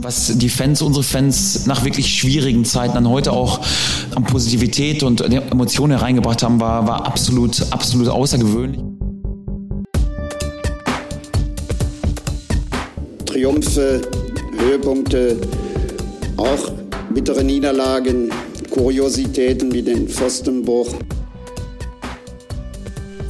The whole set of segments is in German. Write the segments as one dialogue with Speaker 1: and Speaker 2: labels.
Speaker 1: Was die Fans, unsere Fans nach wirklich schwierigen Zeiten dann heute auch an Positivität und Emotionen hereingebracht haben, war, war absolut, absolut außergewöhnlich.
Speaker 2: Triumphe, Höhepunkte, auch bittere Niederlagen, Kuriositäten wie den Pfostenbruch.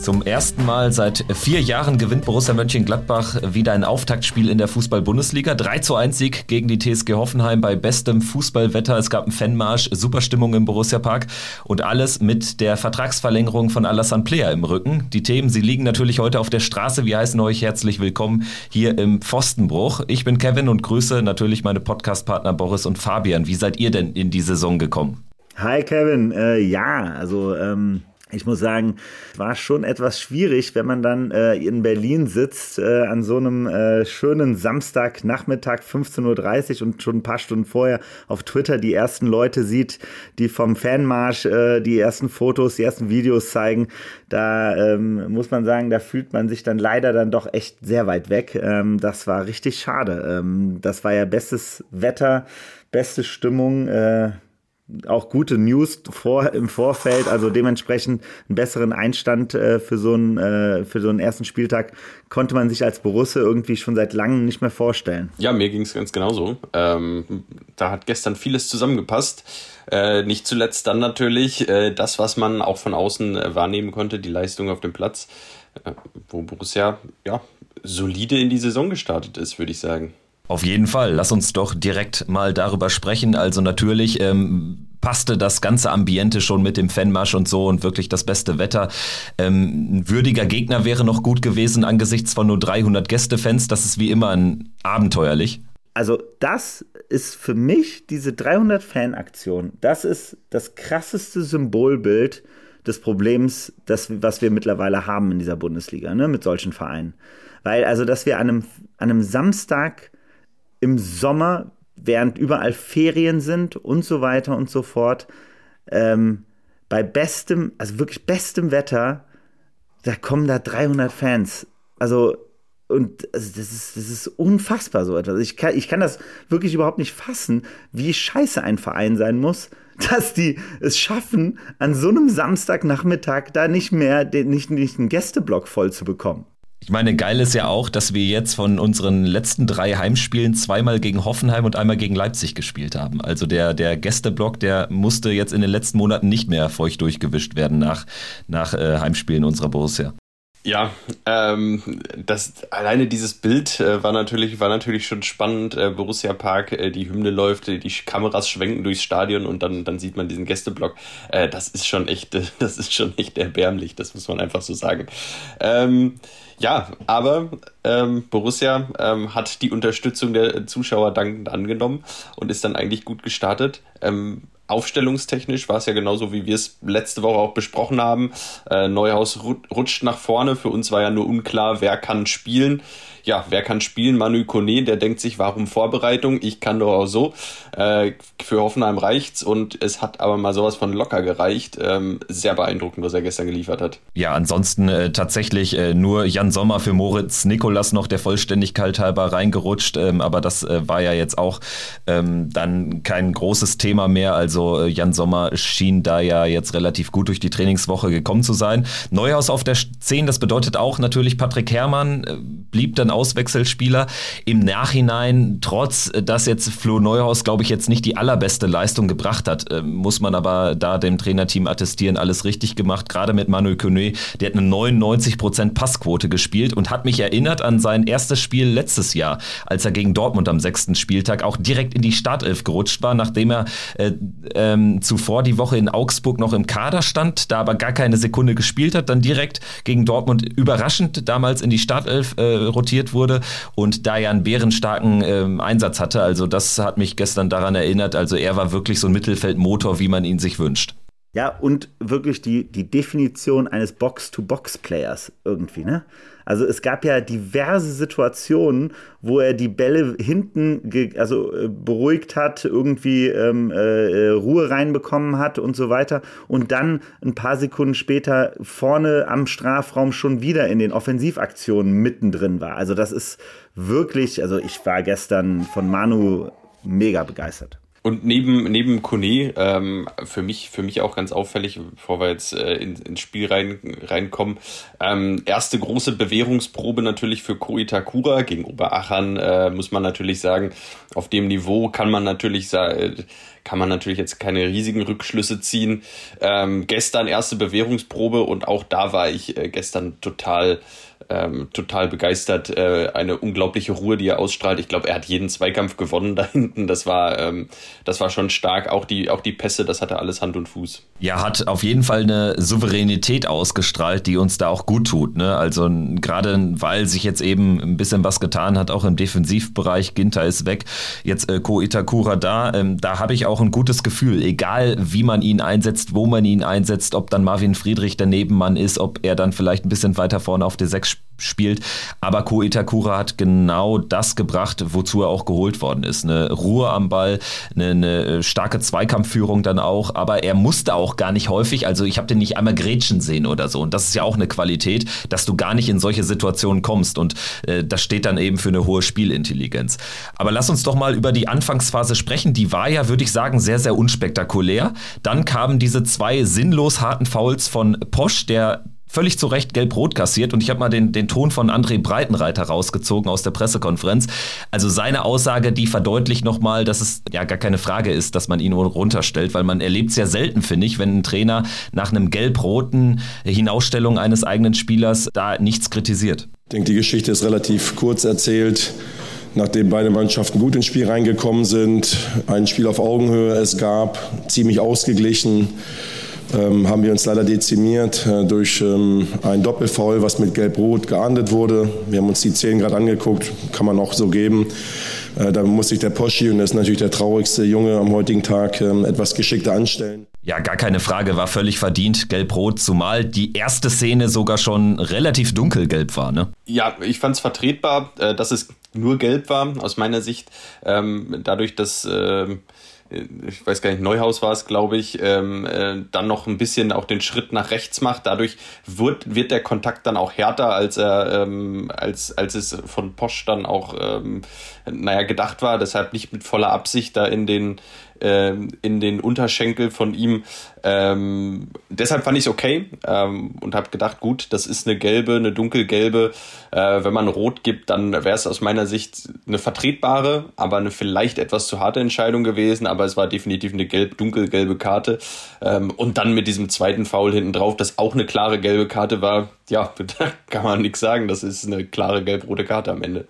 Speaker 3: Zum ersten Mal seit vier Jahren gewinnt Borussia Mönchengladbach wieder ein Auftaktspiel in der Fußball-Bundesliga. 3 zu 1 Sieg gegen die TSG Hoffenheim bei bestem Fußballwetter. Es gab einen Fanmarsch, Superstimmung im Borussia Park und alles mit der Vertragsverlängerung von Alassane Player im Rücken. Die Themen, sie liegen natürlich heute auf der Straße. Wir heißen euch herzlich willkommen hier im Pfostenbruch. Ich bin Kevin und grüße natürlich meine Podcastpartner Boris und Fabian. Wie seid ihr denn in die Saison gekommen?
Speaker 4: Hi Kevin, äh, ja, also ähm, ich muss sagen, war schon etwas schwierig, wenn man dann äh, in Berlin sitzt äh, an so einem äh, schönen Samstagnachmittag 15.30 Uhr und schon ein paar Stunden vorher auf Twitter die ersten Leute sieht, die vom Fanmarsch äh, die ersten Fotos, die ersten Videos zeigen. Da ähm, muss man sagen, da fühlt man sich dann leider dann doch echt sehr weit weg. Ähm, das war richtig schade. Ähm, das war ja bestes Wetter, beste Stimmung. Äh, auch gute News vor, im Vorfeld, also dementsprechend einen besseren Einstand äh, für, so einen, äh, für so einen ersten Spieltag konnte man sich als Borussia irgendwie schon seit langem nicht mehr vorstellen.
Speaker 5: Ja, mir ging es ganz genauso. Ähm, da hat gestern vieles zusammengepasst. Äh, nicht zuletzt dann natürlich äh, das, was man auch von außen äh, wahrnehmen konnte, die Leistung auf dem Platz, äh, wo Borussia ja solide in die Saison gestartet ist, würde ich sagen.
Speaker 3: Auf jeden Fall. Lass uns doch direkt mal darüber sprechen. Also natürlich ähm, passte das ganze Ambiente schon mit dem Fanmarsch und so und wirklich das beste Wetter. Ähm, ein würdiger Gegner wäre noch gut gewesen angesichts von nur 300 Gästefans. Das ist wie immer ein abenteuerlich.
Speaker 4: Also das ist für mich diese 300 Fanaktion. Das ist das krasseste Symbolbild des Problems, das, was wir mittlerweile haben in dieser Bundesliga, ne, mit solchen Vereinen. Weil also, dass wir an einem, an einem Samstag im Sommer, während überall Ferien sind und so weiter und so fort, ähm, bei bestem, also wirklich bestem Wetter, da kommen da 300 Fans. Also, und also das, ist, das ist unfassbar so etwas. Ich kann, ich kann das wirklich überhaupt nicht fassen, wie scheiße ein Verein sein muss, dass die es schaffen, an so einem Samstagnachmittag da nicht mehr den, nicht, nicht einen Gästeblock voll zu bekommen.
Speaker 3: Ich meine, geil ist ja auch, dass wir jetzt von unseren letzten drei Heimspielen zweimal gegen Hoffenheim und einmal gegen Leipzig gespielt haben. Also der, der Gästeblock, der musste jetzt in den letzten Monaten nicht mehr feucht durchgewischt werden nach, nach äh, Heimspielen unserer Borussia.
Speaker 5: Ja, ähm, das alleine dieses Bild äh, war natürlich war natürlich schon spannend. Äh, Borussia Park, äh, die Hymne läuft, die Kameras schwenken durchs Stadion und dann dann sieht man diesen Gästeblock. Äh, das ist schon echt, das ist schon echt erbärmlich. Das muss man einfach so sagen. Ähm, ja, aber ähm, Borussia ähm, hat die Unterstützung der Zuschauer dankend angenommen und ist dann eigentlich gut gestartet. Ähm, aufstellungstechnisch war es ja genauso, wie wir es letzte Woche auch besprochen haben. Äh, Neuhaus rutscht nach vorne. Für uns war ja nur unklar, wer kann spielen ja, wer kann spielen? Manu Kone, der denkt sich, warum Vorbereitung? Ich kann doch auch so. Äh, für Hoffenheim reicht's und es hat aber mal sowas von locker gereicht. Ähm, sehr beeindruckend, was er gestern geliefert hat.
Speaker 3: Ja, ansonsten äh, tatsächlich äh, nur Jan Sommer für Moritz Nikolas noch der Vollständigkeit halber reingerutscht, ähm, aber das äh, war ja jetzt auch ähm, dann kein großes Thema mehr. Also äh, Jan Sommer schien da ja jetzt relativ gut durch die Trainingswoche gekommen zu sein. Neuhaus auf der 10, das bedeutet auch natürlich Patrick Herrmann äh, blieb dann Auswechselspieler. Im Nachhinein, trotz dass jetzt Flo Neuhaus, glaube ich, jetzt nicht die allerbeste Leistung gebracht hat, äh, muss man aber da dem Trainerteam attestieren, alles richtig gemacht. Gerade mit Manuel Kone, der hat eine 99% Passquote gespielt und hat mich erinnert an sein erstes Spiel letztes Jahr, als er gegen Dortmund am sechsten Spieltag auch direkt in die Startelf gerutscht war, nachdem er äh, ähm, zuvor die Woche in Augsburg noch im Kader stand, da aber gar keine Sekunde gespielt hat, dann direkt gegen Dortmund überraschend damals in die Startelf äh, rotiert nominiert wurde und da ja einen bärenstarken äh, Einsatz hatte. Also das hat mich gestern daran erinnert. Also er war wirklich so ein Mittelfeldmotor, wie man ihn sich wünscht.
Speaker 4: Ja, und wirklich die, die Definition eines Box-to-Box-Players irgendwie, ne? Also es gab ja diverse Situationen, wo er die Bälle hinten also äh, beruhigt hat, irgendwie ähm, äh, Ruhe reinbekommen hat und so weiter und dann ein paar Sekunden später vorne am Strafraum schon wieder in den Offensivaktionen mittendrin war. Also das ist wirklich, also ich war gestern von Manu mega begeistert.
Speaker 5: Und neben, neben Kone, ähm, für, mich, für mich auch ganz auffällig, bevor wir jetzt äh, in, ins Spiel rein, reinkommen, ähm, erste große Bewährungsprobe natürlich für Ko Itakura gegen Oberachern, äh, muss man natürlich sagen, auf dem Niveau kann man natürlich sagen, kann man natürlich jetzt keine riesigen Rückschlüsse ziehen. Ähm, gestern erste Bewährungsprobe und auch da war ich äh, gestern total ähm, total begeistert. Äh, eine unglaubliche Ruhe, die er ausstrahlt. Ich glaube, er hat jeden Zweikampf gewonnen da hinten. Das war, ähm, das war schon stark. Auch die, auch die Pässe, das hatte alles Hand und Fuß.
Speaker 3: Ja, hat auf jeden Fall eine Souveränität ausgestrahlt, die uns da auch gut tut. Ne? Also gerade weil sich jetzt eben ein bisschen was getan hat, auch im Defensivbereich. Ginter ist weg. Jetzt äh, Ko Itakura da. Ähm, da habe ich auch ein gutes Gefühl. Egal, wie man ihn einsetzt, wo man ihn einsetzt, ob dann Marvin Friedrich der Nebenmann ist, ob er dann vielleicht ein bisschen weiter vorne auf der 6 spielt. Aber Ko Itakura hat genau das gebracht, wozu er auch geholt worden ist. Eine Ruhe am Ball, eine, eine starke Zweikampfführung dann auch. Aber er musste auch gar nicht häufig, also ich habe den nicht einmal grätschen sehen oder so. Und das ist ja auch eine Qualität, dass du gar nicht in solche Situationen kommst. Und äh, das steht dann eben für eine hohe Spielintelligenz. Aber lass uns doch mal über die Anfangsphase sprechen. Die war ja, würde ich sagen, sehr, sehr unspektakulär. Dann kamen diese zwei sinnlos harten Fouls von Posch, der völlig zu Recht gelb-rot kassiert. Und ich habe mal den, den Ton von André Breitenreiter rausgezogen aus der Pressekonferenz. Also seine Aussage, die verdeutlicht nochmal, dass es ja gar keine Frage ist, dass man ihn runterstellt, weil man erlebt es ja selten, finde ich, wenn ein Trainer nach einem gelb-roten Hinausstellung eines eigenen Spielers da nichts kritisiert.
Speaker 6: Ich denke, die Geschichte ist relativ kurz erzählt. Nachdem beide Mannschaften gut ins Spiel reingekommen sind, ein Spiel auf Augenhöhe es gab, ziemlich ausgeglichen ähm, haben wir uns leider dezimiert äh, durch ähm, ein Doppelfoul, was mit Gelb-Rot geahndet wurde. Wir haben uns die Zehn gerade angeguckt, kann man auch so geben. Äh, da muss sich der Poschi, und das ist natürlich der traurigste Junge am heutigen Tag, ähm, etwas geschickter anstellen.
Speaker 3: Ja, gar keine Frage, war völlig verdient, gelb-rot, zumal die erste Szene sogar schon relativ dunkelgelb war, ne?
Speaker 5: Ja, ich fand es vertretbar, äh, dass es nur gelb war, aus meiner Sicht. Ähm, dadurch, dass äh, ich weiß gar nicht, Neuhaus war es, glaube ich, ähm, äh, dann noch ein bisschen auch den Schritt nach rechts macht. Dadurch wird, wird der Kontakt dann auch härter, als er, ähm, als, als es von Posch dann auch, ähm, naja, gedacht war. Deshalb nicht mit voller Absicht da in den, ähm, in den Unterschenkel von ihm. Ähm, deshalb fand ich es okay ähm, und habe gedacht, gut, das ist eine gelbe, eine dunkelgelbe. Äh, wenn man rot gibt, dann wäre es aus meiner Sicht eine vertretbare, aber eine vielleicht etwas zu harte Entscheidung gewesen. Aber es war definitiv eine gelb, dunkelgelbe Karte. Ähm, und dann mit diesem zweiten Foul hinten drauf, das auch eine klare gelbe Karte war. Ja, da kann man nichts sagen. Das ist eine klare gelb-rote Karte am Ende.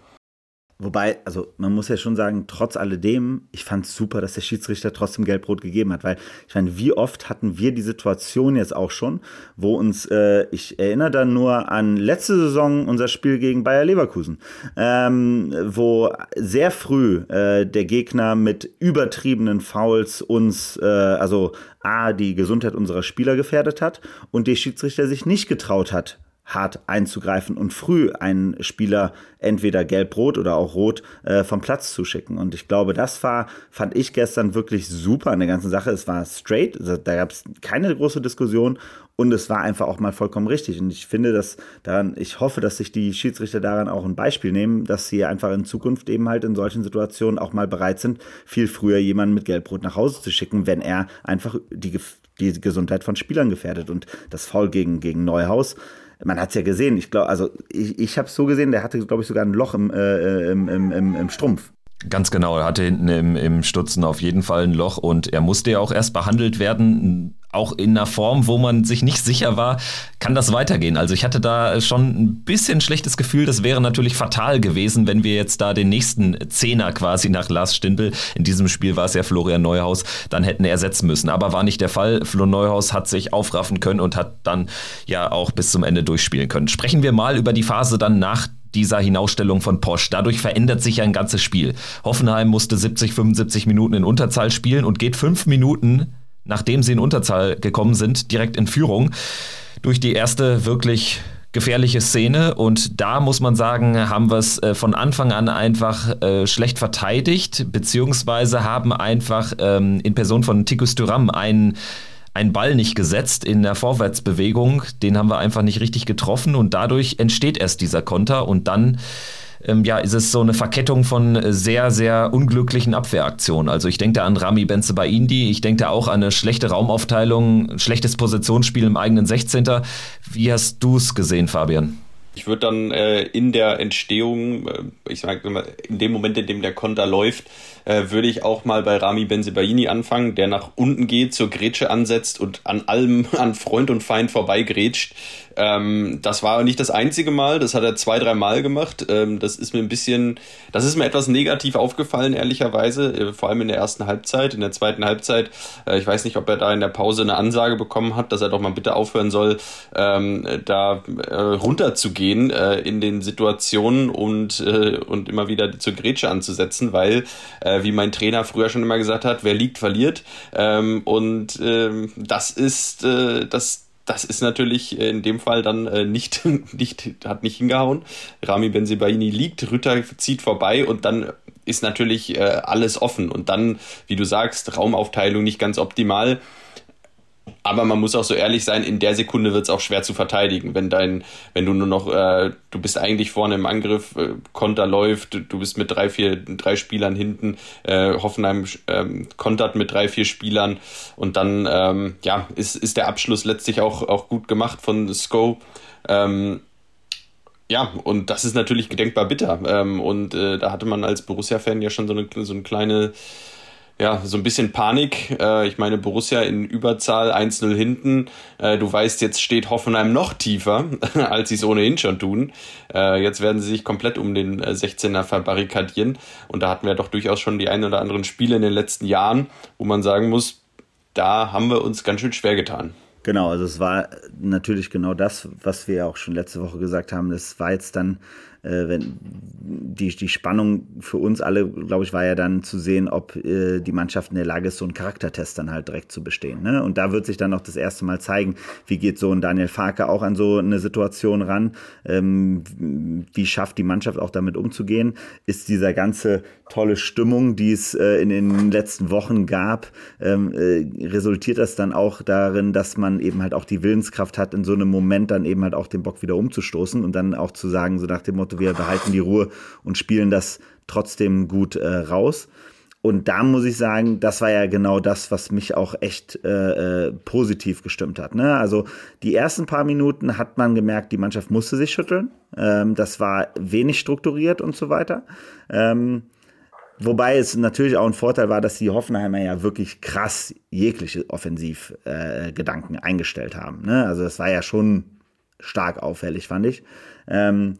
Speaker 4: Wobei, also man muss ja schon sagen, trotz alledem, ich fand es super, dass der Schiedsrichter trotzdem Gelb-Rot gegeben hat, weil ich meine, wie oft hatten wir die Situation jetzt auch schon, wo uns, äh, ich erinnere dann nur an letzte Saison unser Spiel gegen Bayer Leverkusen, ähm, wo sehr früh äh, der Gegner mit übertriebenen Fouls uns, äh, also A, die Gesundheit unserer Spieler gefährdet hat und der Schiedsrichter sich nicht getraut hat, hart einzugreifen und früh einen Spieler entweder gelb-rot oder auch rot äh, vom Platz zu schicken. Und ich glaube, das war, fand ich gestern wirklich super an der ganzen Sache. Es war straight, also da gab es keine große Diskussion und es war einfach auch mal vollkommen richtig. Und ich finde, dass daran, ich hoffe, dass sich die Schiedsrichter daran auch ein Beispiel nehmen, dass sie einfach in Zukunft eben halt in solchen Situationen auch mal bereit sind, viel früher jemanden mit Gelb-Rot nach Hause zu schicken, wenn er einfach die, die Gesundheit von Spielern gefährdet. Und das Foul gegen, gegen Neuhaus, man hat es ja gesehen, ich glaube, also ich, ich habe es so gesehen, der hatte, glaube ich, sogar ein Loch im, äh, im, im, im, im Strumpf.
Speaker 3: Ganz genau, er hatte hinten im, im Stutzen auf jeden Fall ein Loch und er musste ja auch erst behandelt werden auch in einer Form, wo man sich nicht sicher war, kann das weitergehen. Also ich hatte da schon ein bisschen schlechtes Gefühl, das wäre natürlich fatal gewesen, wenn wir jetzt da den nächsten Zehner quasi nach Lars Stindl, in diesem Spiel war es ja Florian Neuhaus, dann hätten ersetzen müssen. Aber war nicht der Fall. Flo Neuhaus hat sich aufraffen können und hat dann ja auch bis zum Ende durchspielen können. Sprechen wir mal über die Phase dann nach dieser Hinausstellung von Posch. Dadurch verändert sich ja ein ganzes Spiel. Hoffenheim musste 70, 75 Minuten in Unterzahl spielen und geht fünf Minuten nachdem sie in Unterzahl gekommen sind, direkt in Führung. Durch die erste wirklich gefährliche Szene und da muss man sagen, haben wir es äh, von Anfang an einfach äh, schlecht verteidigt, beziehungsweise haben einfach ähm, in Person von Tikus Thuram einen einen Ball nicht gesetzt in der Vorwärtsbewegung, den haben wir einfach nicht richtig getroffen und dadurch entsteht erst dieser Konter und dann ähm, ja, ist es so eine Verkettung von sehr, sehr unglücklichen Abwehraktionen. Also ich denke da an Rami Benzebaindi, ich denke da auch an eine schlechte Raumaufteilung, schlechtes Positionsspiel im eigenen 16. Wie hast du es gesehen, Fabian?
Speaker 5: Ich würde dann äh, in der Entstehung, äh, ich sage mal, in dem Moment, in dem der Konter läuft, äh, würde ich auch mal bei Rami Benzebaini anfangen, der nach unten geht, zur Grätsche ansetzt und an allem, an Freund und Feind vorbei grätscht. Ähm, das war nicht das einzige Mal, das hat er zwei, drei Mal gemacht. Ähm, das ist mir ein bisschen, das ist mir etwas negativ aufgefallen, ehrlicherweise, äh, vor allem in der ersten Halbzeit. In der zweiten Halbzeit, äh, ich weiß nicht, ob er da in der Pause eine Ansage bekommen hat, dass er doch mal bitte aufhören soll, ähm, da äh, runterzugehen äh, in den Situationen und, äh, und immer wieder zur Grätsche anzusetzen, weil, äh, wie mein Trainer früher schon immer gesagt hat, wer liegt, verliert. Ähm, und ähm, das ist, das, das ist natürlich in dem Fall dann äh, nicht, nicht, hat nicht hingehauen. Rami Benzibaini liegt, Rütter zieht vorbei und dann ist natürlich äh, alles offen. Und dann, wie du sagst, Raumaufteilung nicht ganz optimal. Aber man muss auch so ehrlich sein, in der Sekunde wird es auch schwer zu verteidigen, wenn dein, wenn du nur noch, äh, du bist eigentlich vorne im Angriff, äh, Konter läuft, du bist mit drei, vier, drei Spielern hinten, äh, Hoffenheim ähm, kontert mit drei, vier Spielern und dann ähm, ja, ist, ist der Abschluss letztlich auch, auch gut gemacht von Sko. Ähm, ja, und das ist natürlich gedenkbar bitter. Ähm, und äh, da hatte man als Borussia-Fan ja schon so eine, so eine kleine ja, so ein bisschen Panik. Äh, ich meine, Borussia in Überzahl 1-0 hinten. Äh, du weißt, jetzt steht Hoffenheim noch tiefer, als sie es ohnehin schon tun. Äh, jetzt werden sie sich komplett um den 16er verbarrikadieren. Und da hatten wir doch durchaus schon die ein oder anderen Spiele in den letzten Jahren, wo man sagen muss, da haben wir uns ganz schön schwer getan.
Speaker 4: Genau, also es war natürlich genau das, was wir auch schon letzte Woche gesagt haben. Das war jetzt dann äh, wenn die, die Spannung für uns alle, glaube ich, war ja dann zu sehen, ob äh, die Mannschaft in der Lage ist, so einen Charaktertest dann halt direkt zu bestehen. Ne? Und da wird sich dann auch das erste Mal zeigen, wie geht so ein Daniel Farke auch an so eine Situation ran, ähm, wie schafft die Mannschaft auch damit umzugehen, ist dieser ganze tolle Stimmung, die es äh, in den letzten Wochen gab, ähm, äh, resultiert das dann auch darin, dass man eben halt auch die Willenskraft hat, in so einem Moment dann eben halt auch den Bock wieder umzustoßen und dann auch zu sagen, so nach dem Motto, wir behalten die Ruhe und spielen das trotzdem gut äh, raus. Und da muss ich sagen, das war ja genau das, was mich auch echt äh, äh, positiv gestimmt hat. Ne? Also die ersten paar Minuten hat man gemerkt, die Mannschaft musste sich schütteln. Ähm, das war wenig strukturiert und so weiter. Ähm, Wobei es natürlich auch ein Vorteil war, dass die Hoffenheimer ja wirklich krass jegliche Offensivgedanken äh, eingestellt haben. Ne? Also das war ja schon stark auffällig, fand ich. Ähm,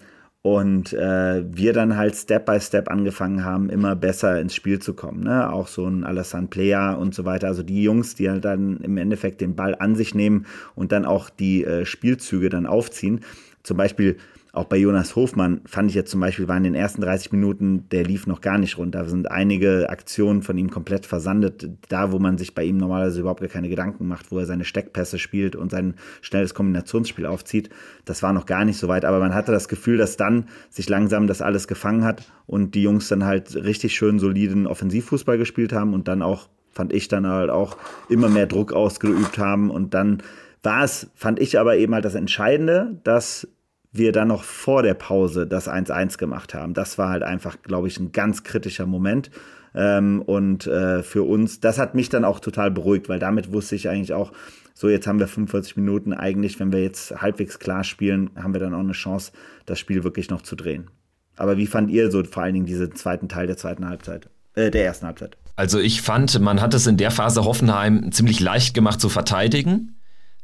Speaker 4: und äh, wir dann halt Step by Step angefangen haben, immer besser ins Spiel zu kommen. Ne? Auch so ein Alassane Player und so weiter. Also die Jungs, die halt dann im Endeffekt den Ball an sich nehmen und dann auch die äh, Spielzüge dann aufziehen. Zum Beispiel auch bei Jonas Hofmann fand ich jetzt zum Beispiel, war in den ersten 30 Minuten, der lief noch gar nicht runter. Da sind einige Aktionen von ihm komplett versandet. Da, wo man sich bei ihm normalerweise überhaupt gar keine Gedanken macht, wo er seine Steckpässe spielt und sein schnelles Kombinationsspiel aufzieht, das war noch gar nicht so weit. Aber man hatte das Gefühl, dass dann sich langsam das alles gefangen hat und die Jungs dann halt richtig schön soliden Offensivfußball gespielt haben und dann auch, fand ich dann halt auch, immer mehr Druck ausgeübt haben und dann war es, fand ich aber eben halt das Entscheidende, dass wir dann noch vor der Pause das 1-1 gemacht haben. Das war halt einfach, glaube ich, ein ganz kritischer Moment. Ähm, und äh, für uns, das hat mich dann auch total beruhigt, weil damit wusste ich eigentlich auch, so jetzt haben wir 45 Minuten. Eigentlich, wenn wir jetzt halbwegs klar spielen, haben wir dann auch eine Chance, das Spiel wirklich noch zu drehen. Aber wie fand ihr so vor allen Dingen diesen zweiten Teil der zweiten Halbzeit, äh, der ersten Halbzeit?
Speaker 3: Also ich fand, man hat es in der Phase Hoffenheim ziemlich leicht gemacht zu verteidigen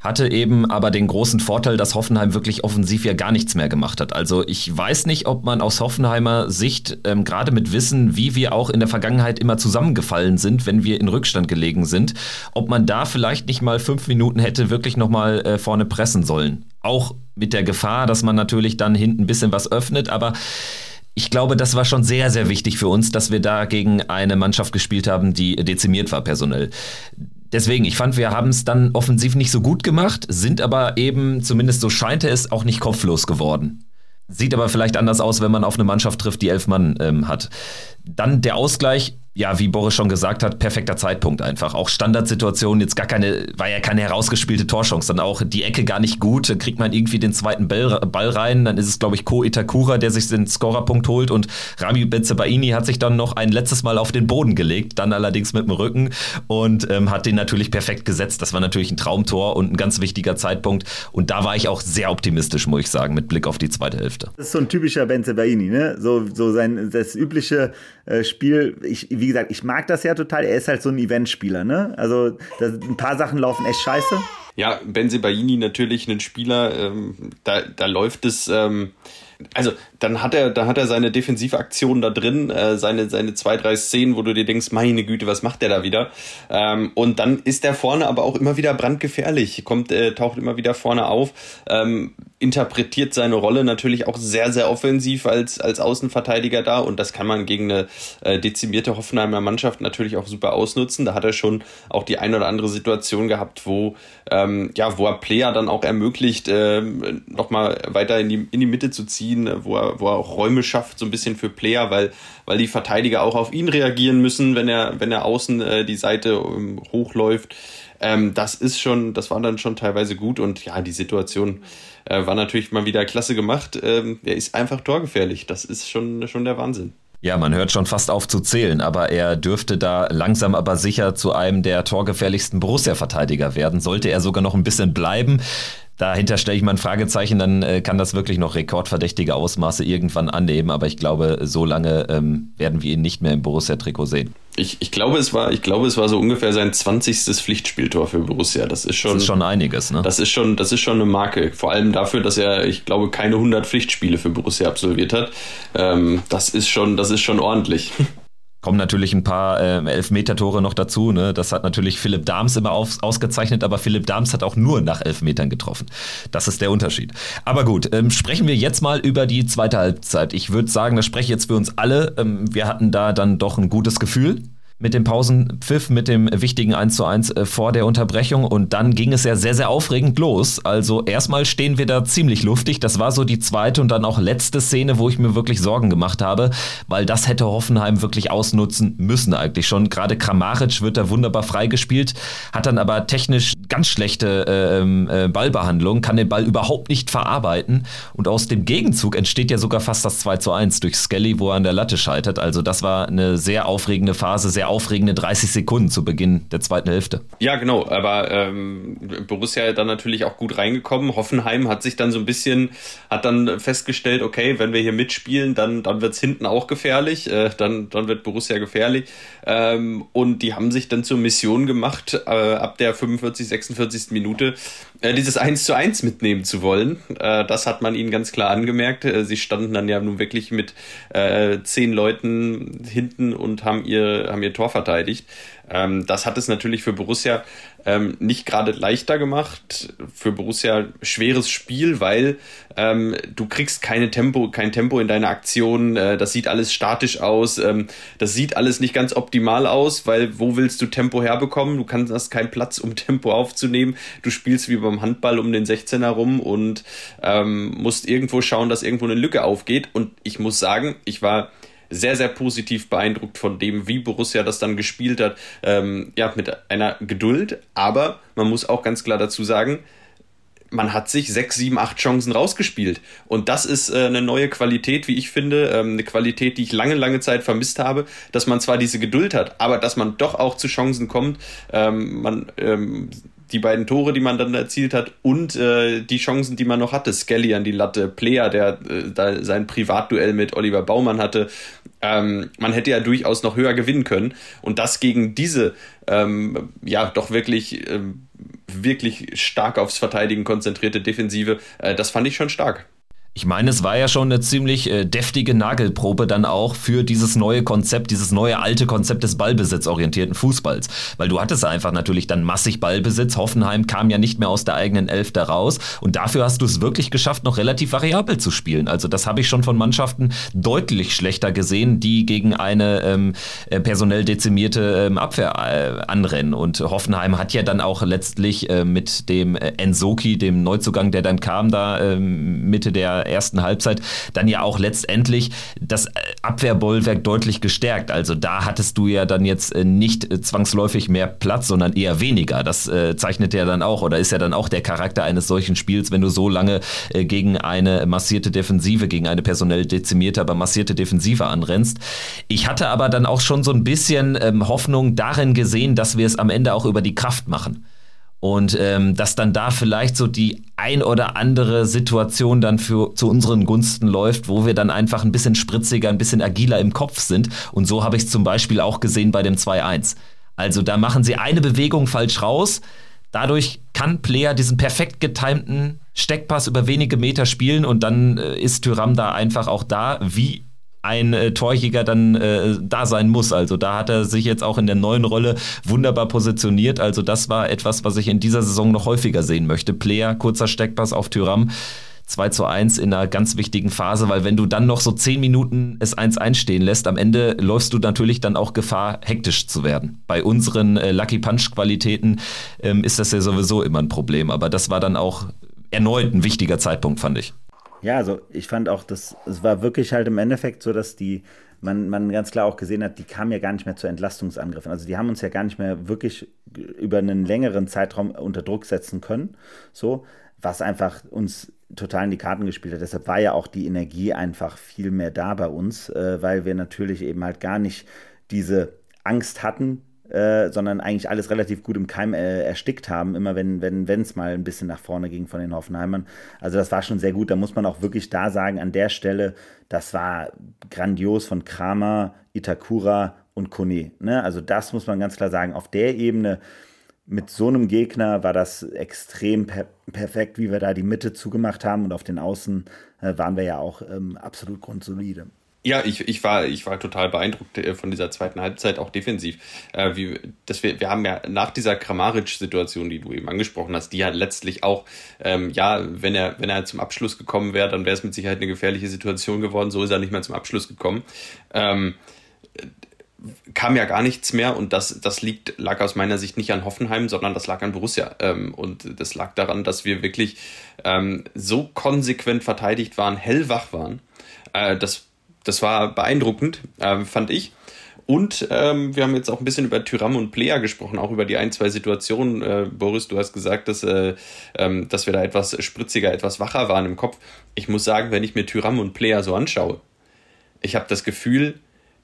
Speaker 3: hatte eben aber den großen Vorteil, dass Hoffenheim wirklich offensiv ja gar nichts mehr gemacht hat. Also ich weiß nicht, ob man aus Hoffenheimer Sicht, ähm, gerade mit Wissen, wie wir auch in der Vergangenheit immer zusammengefallen sind, wenn wir in Rückstand gelegen sind, ob man da vielleicht nicht mal fünf Minuten hätte wirklich nochmal äh, vorne pressen sollen. Auch mit der Gefahr, dass man natürlich dann hinten ein bisschen was öffnet, aber ich glaube, das war schon sehr, sehr wichtig für uns, dass wir da gegen eine Mannschaft gespielt haben, die dezimiert war personell Deswegen, ich fand, wir haben es dann offensiv nicht so gut gemacht, sind aber eben, zumindest so scheint es, auch nicht kopflos geworden. Sieht aber vielleicht anders aus, wenn man auf eine Mannschaft trifft, die elf Mann ähm, hat. Dann der Ausgleich, ja, wie Boris schon gesagt hat, perfekter Zeitpunkt einfach. Auch Standardsituation, jetzt gar keine, war ja keine herausgespielte Torchance. Dann auch die Ecke gar nicht gut, dann kriegt man irgendwie den zweiten Ball, Ball rein. Dann ist es, glaube ich, Ko Itakura, der sich den Scorerpunkt holt und Rami Benzebaini hat sich dann noch ein letztes Mal auf den Boden gelegt, dann allerdings mit dem Rücken und ähm, hat den natürlich perfekt gesetzt. Das war natürlich ein Traumtor und ein ganz wichtiger Zeitpunkt. Und da war ich auch sehr optimistisch, muss ich sagen, mit Blick auf die zweite Hälfte.
Speaker 4: Das ist so ein typischer Benzebaini, ne? So, so sein, das übliche äh, Spiel. Ich, wie gesagt, ich mag das ja total. Er ist halt so ein Eventspieler, ne? Also das, ein paar Sachen laufen echt scheiße.
Speaker 5: Ja, Benzebaini natürlich ein Spieler, ähm, da, da läuft es. Ähm, also dann hat er, da hat er seine Defensivaktion da drin, äh, seine, seine zwei, drei Szenen, wo du dir denkst, meine Güte, was macht der da wieder? Ähm, und dann ist der vorne aber auch immer wieder brandgefährlich, kommt, äh, taucht immer wieder vorne auf, ähm, interpretiert seine Rolle natürlich auch sehr, sehr offensiv als, als Außenverteidiger da und das kann man gegen eine äh, dezimierte Hoffenheimer Mannschaft natürlich auch super ausnutzen. Da hat er schon auch die ein oder andere Situation gehabt, wo, ähm, ja, wo er Player dann auch ermöglicht, äh, nochmal weiter in die, in die Mitte zu ziehen, wo er, wo er auch Räume schafft, so ein bisschen für Player, weil, weil die Verteidiger auch auf ihn reagieren müssen, wenn er, wenn er außen äh, die Seite ähm, hochläuft. Ähm, das ist schon, das war dann schon teilweise gut und ja, die Situation äh, war natürlich mal wieder klasse gemacht. Ähm, er ist einfach torgefährlich. Das ist schon, schon der Wahnsinn.
Speaker 3: Ja, man hört schon fast auf zu zählen, aber er dürfte da langsam aber sicher zu einem der torgefährlichsten Borussia-Verteidiger werden. Sollte er sogar noch ein bisschen bleiben, Dahinter stelle ich mal ein Fragezeichen, dann äh, kann das wirklich noch rekordverdächtige Ausmaße irgendwann annehmen, aber ich glaube, so lange ähm, werden wir ihn nicht mehr im Borussia-Trikot sehen.
Speaker 5: Ich, ich, glaube, es war, ich glaube, es war so ungefähr sein 20. Pflichtspieltor für Borussia. Das ist schon,
Speaker 3: das ist schon einiges, ne?
Speaker 5: Das ist schon, das ist schon eine Marke. Vor allem dafür, dass er, ich glaube, keine 100 Pflichtspiele für Borussia absolviert hat. Ähm, das ist schon, das ist schon ordentlich.
Speaker 3: kommen natürlich ein paar äh, Elfmeter-Tore noch dazu. Ne? Das hat natürlich Philipp Dahms immer auf, ausgezeichnet, aber Philipp Dahms hat auch nur nach Elfmetern getroffen. Das ist der Unterschied. Aber gut, ähm, sprechen wir jetzt mal über die zweite Halbzeit. Ich würde sagen, das spreche ich jetzt für uns alle. Ähm, wir hatten da dann doch ein gutes Gefühl mit dem Pausenpfiff, mit dem wichtigen 1 zu 1 äh, vor der Unterbrechung und dann ging es ja sehr, sehr aufregend los. Also erstmal stehen wir da ziemlich luftig. Das war so die zweite und dann auch letzte Szene, wo ich mir wirklich Sorgen gemacht habe, weil das hätte Hoffenheim wirklich ausnutzen müssen eigentlich schon. Gerade Kramaric wird da wunderbar freigespielt, hat dann aber technisch ganz schlechte äh, ähm, äh, Ballbehandlung, kann den Ball überhaupt nicht verarbeiten und aus dem Gegenzug entsteht ja sogar fast das 2 zu 1 durch Skelly, wo er an der Latte scheitert. Also das war eine sehr aufregende Phase, sehr aufregende 30 Sekunden zu Beginn der zweiten Hälfte.
Speaker 5: Ja, genau, aber ähm, Borussia dann natürlich auch gut reingekommen. Hoffenheim hat sich dann so ein bisschen, hat dann festgestellt, okay, wenn wir hier mitspielen, dann, dann wird es hinten auch gefährlich, äh, dann, dann wird Borussia gefährlich. Ähm, und die haben sich dann zur Mission gemacht, äh, ab der 45, 46. Minute dieses 1 zu 1 mitnehmen zu wollen. Äh, das hat man ihnen ganz klar angemerkt. Äh, sie standen dann ja nun wirklich mit äh, zehn Leuten hinten und haben ihr, haben ihr Tor verteidigt. Ähm, das hat es natürlich für Borussia ähm, nicht gerade leichter gemacht. Für Borussia schweres Spiel, weil ähm, du kriegst keine Tempo, kein Tempo in deiner Aktion. Äh, das sieht alles statisch aus. Ähm, das sieht alles nicht ganz optimal aus, weil wo willst du Tempo herbekommen? Du kannst hast keinen Platz, um Tempo aufzunehmen. Du spielst wie beim Handball um den 16er rum und ähm, musst irgendwo schauen, dass irgendwo eine Lücke aufgeht. Und ich muss sagen, ich war sehr, sehr positiv beeindruckt von dem, wie Borussia das dann gespielt hat. Ähm, ja, mit einer Geduld, aber man muss auch ganz klar dazu sagen, man hat sich sechs, sieben, acht Chancen rausgespielt. Und das ist äh, eine neue Qualität, wie ich finde, ähm, eine Qualität, die ich lange, lange Zeit vermisst habe, dass man zwar diese Geduld hat, aber dass man doch auch zu Chancen kommt. Ähm, man ähm, die beiden Tore, die man dann erzielt hat und äh, die Chancen, die man noch hatte. Skelly an die Latte, Player, der äh, da sein Privatduell mit Oliver Baumann hatte. Ähm, man hätte ja durchaus noch höher gewinnen können. Und das gegen diese, ähm, ja, doch wirklich, ähm, wirklich stark aufs Verteidigen konzentrierte Defensive, äh, das fand ich schon stark.
Speaker 3: Ich meine, es war ja schon eine ziemlich äh, deftige Nagelprobe dann auch für dieses neue Konzept, dieses neue alte Konzept des ballbesitzorientierten Fußballs. Weil du hattest einfach natürlich dann massig Ballbesitz. Hoffenheim kam ja nicht mehr aus der eigenen Elf da raus. Und dafür hast du es wirklich geschafft, noch relativ variabel zu spielen. Also das habe ich schon von Mannschaften deutlich schlechter gesehen, die gegen eine ähm, äh, personell dezimierte ähm, Abwehr äh, anrennen. Und Hoffenheim hat ja dann auch letztlich äh, mit dem äh, Ensoki, dem Neuzugang, der dann kam, da ähm, Mitte der ersten Halbzeit dann ja auch letztendlich das Abwehrbollwerk deutlich gestärkt. Also da hattest du ja dann jetzt äh, nicht äh, zwangsläufig mehr Platz, sondern eher weniger. Das äh, zeichnet ja dann auch oder ist ja dann auch der Charakter eines solchen Spiels, wenn du so lange gegen eine massierte Defensive, gegen eine personell dezimierte, aber massierte Defensive anrennst. Ich hatte aber dann auch schon so ein bisschen ähm, Hoffnung darin gesehen, dass wir es am Ende auch über die Kraft machen. Und ähm, dass dann da vielleicht so die ein oder andere Situation dann für zu unseren Gunsten läuft, wo wir dann einfach ein bisschen spritziger, ein bisschen agiler im Kopf sind. Und so habe ich es zum Beispiel auch gesehen bei dem 2-1. Also da machen sie eine Bewegung falsch raus. Dadurch kann Player diesen perfekt getimten Steckpass über wenige Meter spielen und dann äh, ist Tyram da einfach auch da, wie ein äh, Torjäger dann äh, da sein muss. Also da hat er sich jetzt auch in der neuen Rolle wunderbar positioniert. Also das war etwas, was ich in dieser Saison noch häufiger sehen möchte. Player, kurzer Steckpass auf Tyram. 2 zu 1 in einer ganz wichtigen Phase, weil wenn du dann noch so 10 Minuten es 1 einstehen lässt, am Ende läufst du natürlich dann auch Gefahr, hektisch zu werden. Bei unseren äh, Lucky Punch Qualitäten ähm, ist das ja sowieso immer ein Problem, aber das war dann auch erneut ein wichtiger Zeitpunkt, fand ich.
Speaker 4: Ja, also ich fand auch, dass es war wirklich halt im Endeffekt so, dass die, man, man ganz klar auch gesehen hat, die kamen ja gar nicht mehr zu Entlastungsangriffen. Also die haben uns ja gar nicht mehr wirklich über einen längeren Zeitraum unter Druck setzen können. So, was einfach uns total in die Karten gespielt hat. Deshalb war ja auch die Energie einfach viel mehr da bei uns, äh, weil wir natürlich eben halt gar nicht diese Angst hatten, äh, sondern eigentlich alles relativ gut im Keim äh, erstickt haben, immer wenn wenn wenn, mal ein bisschen nach vorne ging von den Hoffenheimern. Also das war schon sehr gut. Da muss man auch wirklich da sagen, an der Stelle, das war grandios von Kramer, Itakura und Kone. Ne? Also das muss man ganz klar sagen. Auf der Ebene mit so einem Gegner war das extrem per perfekt, wie wir da die Mitte zugemacht haben und auf den Außen äh, waren wir ja auch ähm, absolut grundsolide.
Speaker 5: Ja, ich, ich, war, ich war total beeindruckt äh, von dieser zweiten Halbzeit, auch defensiv. Äh, wie, dass wir, wir haben ja nach dieser Kramaric-Situation, die du eben angesprochen hast, die ja letztlich auch, ähm, ja, wenn er, wenn er zum Abschluss gekommen wäre, dann wäre es mit Sicherheit eine gefährliche Situation geworden. So ist er nicht mehr zum Abschluss gekommen. Ähm, kam ja gar nichts mehr und das, das liegt, lag aus meiner Sicht nicht an Hoffenheim, sondern das lag an Borussia. Ähm, und das lag daran, dass wir wirklich ähm, so konsequent verteidigt waren, hellwach waren. Äh, das das war beeindruckend, äh, fand ich. Und ähm, wir haben jetzt auch ein bisschen über Tyram und Player gesprochen, auch über die ein, zwei Situationen. Äh, Boris, du hast gesagt, dass, äh, ähm, dass wir da etwas spritziger, etwas wacher waren im Kopf. Ich muss sagen, wenn ich mir Tyram und Player so anschaue, ich habe das Gefühl,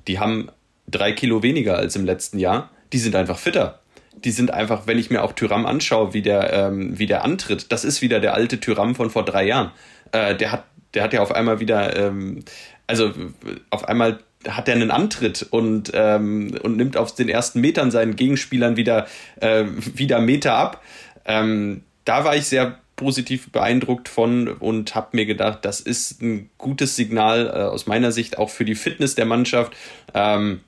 Speaker 5: die haben drei Kilo weniger als im letzten Jahr. Die sind einfach fitter. Die sind einfach, wenn ich mir auch Tyram anschaue, wie der, ähm, wie der antritt, das ist wieder der alte Tyram von vor drei Jahren. Äh, der hat der hat ja auf einmal wieder ähm, also auf einmal hat er einen Antritt und, ähm, und nimmt auf den ersten Metern seinen Gegenspielern wieder, äh, wieder Meter ab. Ähm, da war ich sehr positiv beeindruckt von und habe mir gedacht, das ist ein gutes Signal äh, aus meiner Sicht auch für die Fitness der Mannschaft. Ähm,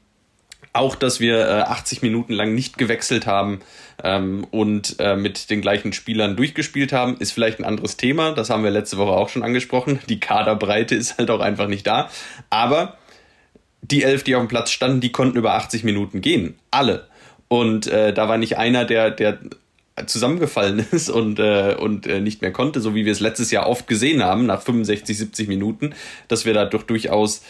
Speaker 5: auch, dass wir äh, 80 Minuten lang nicht gewechselt haben ähm, und äh, mit den gleichen Spielern durchgespielt haben, ist vielleicht ein anderes Thema. Das haben wir letzte Woche auch schon angesprochen. Die Kaderbreite ist halt auch einfach nicht da. Aber die elf, die auf dem Platz standen, die konnten über 80 Minuten gehen. Alle. Und äh, da war nicht einer, der, der zusammengefallen ist und, äh, und äh, nicht mehr konnte, so wie wir es letztes Jahr oft gesehen haben, nach 65, 70 Minuten, dass wir dadurch durchaus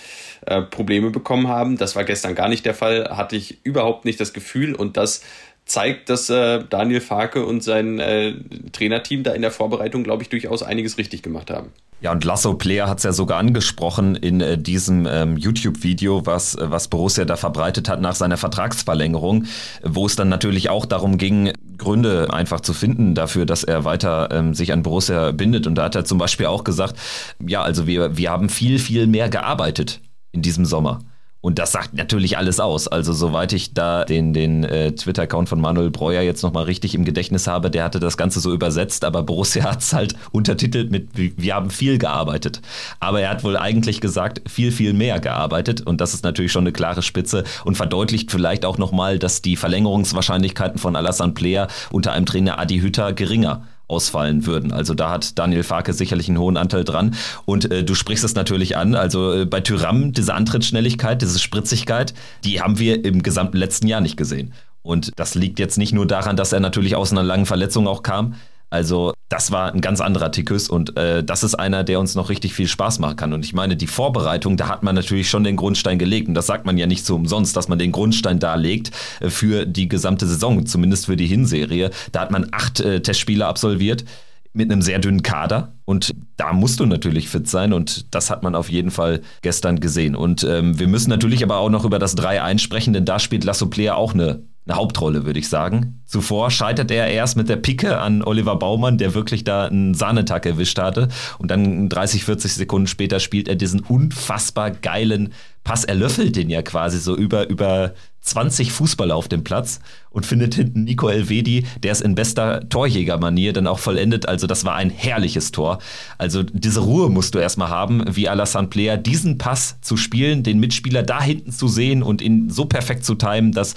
Speaker 5: äh, Probleme bekommen haben. Das war gestern gar nicht der Fall, hatte ich überhaupt nicht das Gefühl und das zeigt, dass äh, Daniel Farke und sein äh, Trainerteam da in der Vorbereitung, glaube ich, durchaus einiges richtig gemacht haben.
Speaker 3: Ja, und Lasso Player hat es ja sogar angesprochen in äh, diesem ähm, YouTube-Video, was, äh, was Borussia da verbreitet hat nach seiner Vertragsverlängerung, wo es dann natürlich auch darum ging, Gründe einfach zu finden dafür, dass er weiter ähm, sich an Borussia bindet. Und da hat er zum Beispiel auch gesagt, ja, also wir, wir haben viel, viel mehr gearbeitet in diesem Sommer. Und das sagt natürlich alles aus. Also soweit ich da den, den äh, Twitter-Account von Manuel Breuer jetzt nochmal richtig im Gedächtnis habe, der hatte das Ganze so übersetzt, aber Borussia hat es halt untertitelt mit, wir haben viel gearbeitet. Aber er hat wohl eigentlich gesagt, viel, viel mehr gearbeitet. Und das ist natürlich schon eine klare Spitze und verdeutlicht vielleicht auch nochmal, dass die Verlängerungswahrscheinlichkeiten von Alassane Player unter einem Trainer Adi Hütter geringer ausfallen würden. Also da hat Daniel Farke sicherlich einen hohen Anteil dran. Und äh, du sprichst es natürlich an. Also äh, bei Tyram, diese Antrittsschnelligkeit, diese Spritzigkeit, die haben wir im gesamten letzten Jahr nicht gesehen. Und das liegt jetzt nicht nur daran, dass er natürlich aus einer langen Verletzung auch kam, also das war ein ganz anderer Tikus und äh, das ist einer, der uns noch richtig viel Spaß machen kann. Und ich meine, die Vorbereitung, da hat man natürlich schon den Grundstein gelegt. Und das sagt man ja nicht so umsonst, dass man den Grundstein da legt äh, für die gesamte Saison, zumindest für die Hinserie. Da hat man acht äh, Testspiele absolviert mit einem sehr dünnen Kader und da musst du natürlich fit sein und das hat man auf jeden Fall gestern gesehen. Und ähm, wir müssen natürlich aber auch noch über das 3-1 sprechen, denn da spielt Lasso Player auch eine eine Hauptrolle, würde ich sagen. Zuvor scheitert er erst mit der Picke an Oliver Baumann, der wirklich da einen Sahnetag erwischt hatte. Und dann 30, 40 Sekunden später spielt er diesen unfassbar geilen Pass. Er löffelt den ja quasi so über, über 20 Fußballer auf dem Platz und findet hinten Nico Elvedi, der es in bester Torjägermanier dann auch vollendet. Also das war ein herrliches Tor. Also diese Ruhe musst du erstmal haben, wie Alassane Player, diesen Pass zu spielen, den Mitspieler da hinten zu sehen und ihn so perfekt zu timen, dass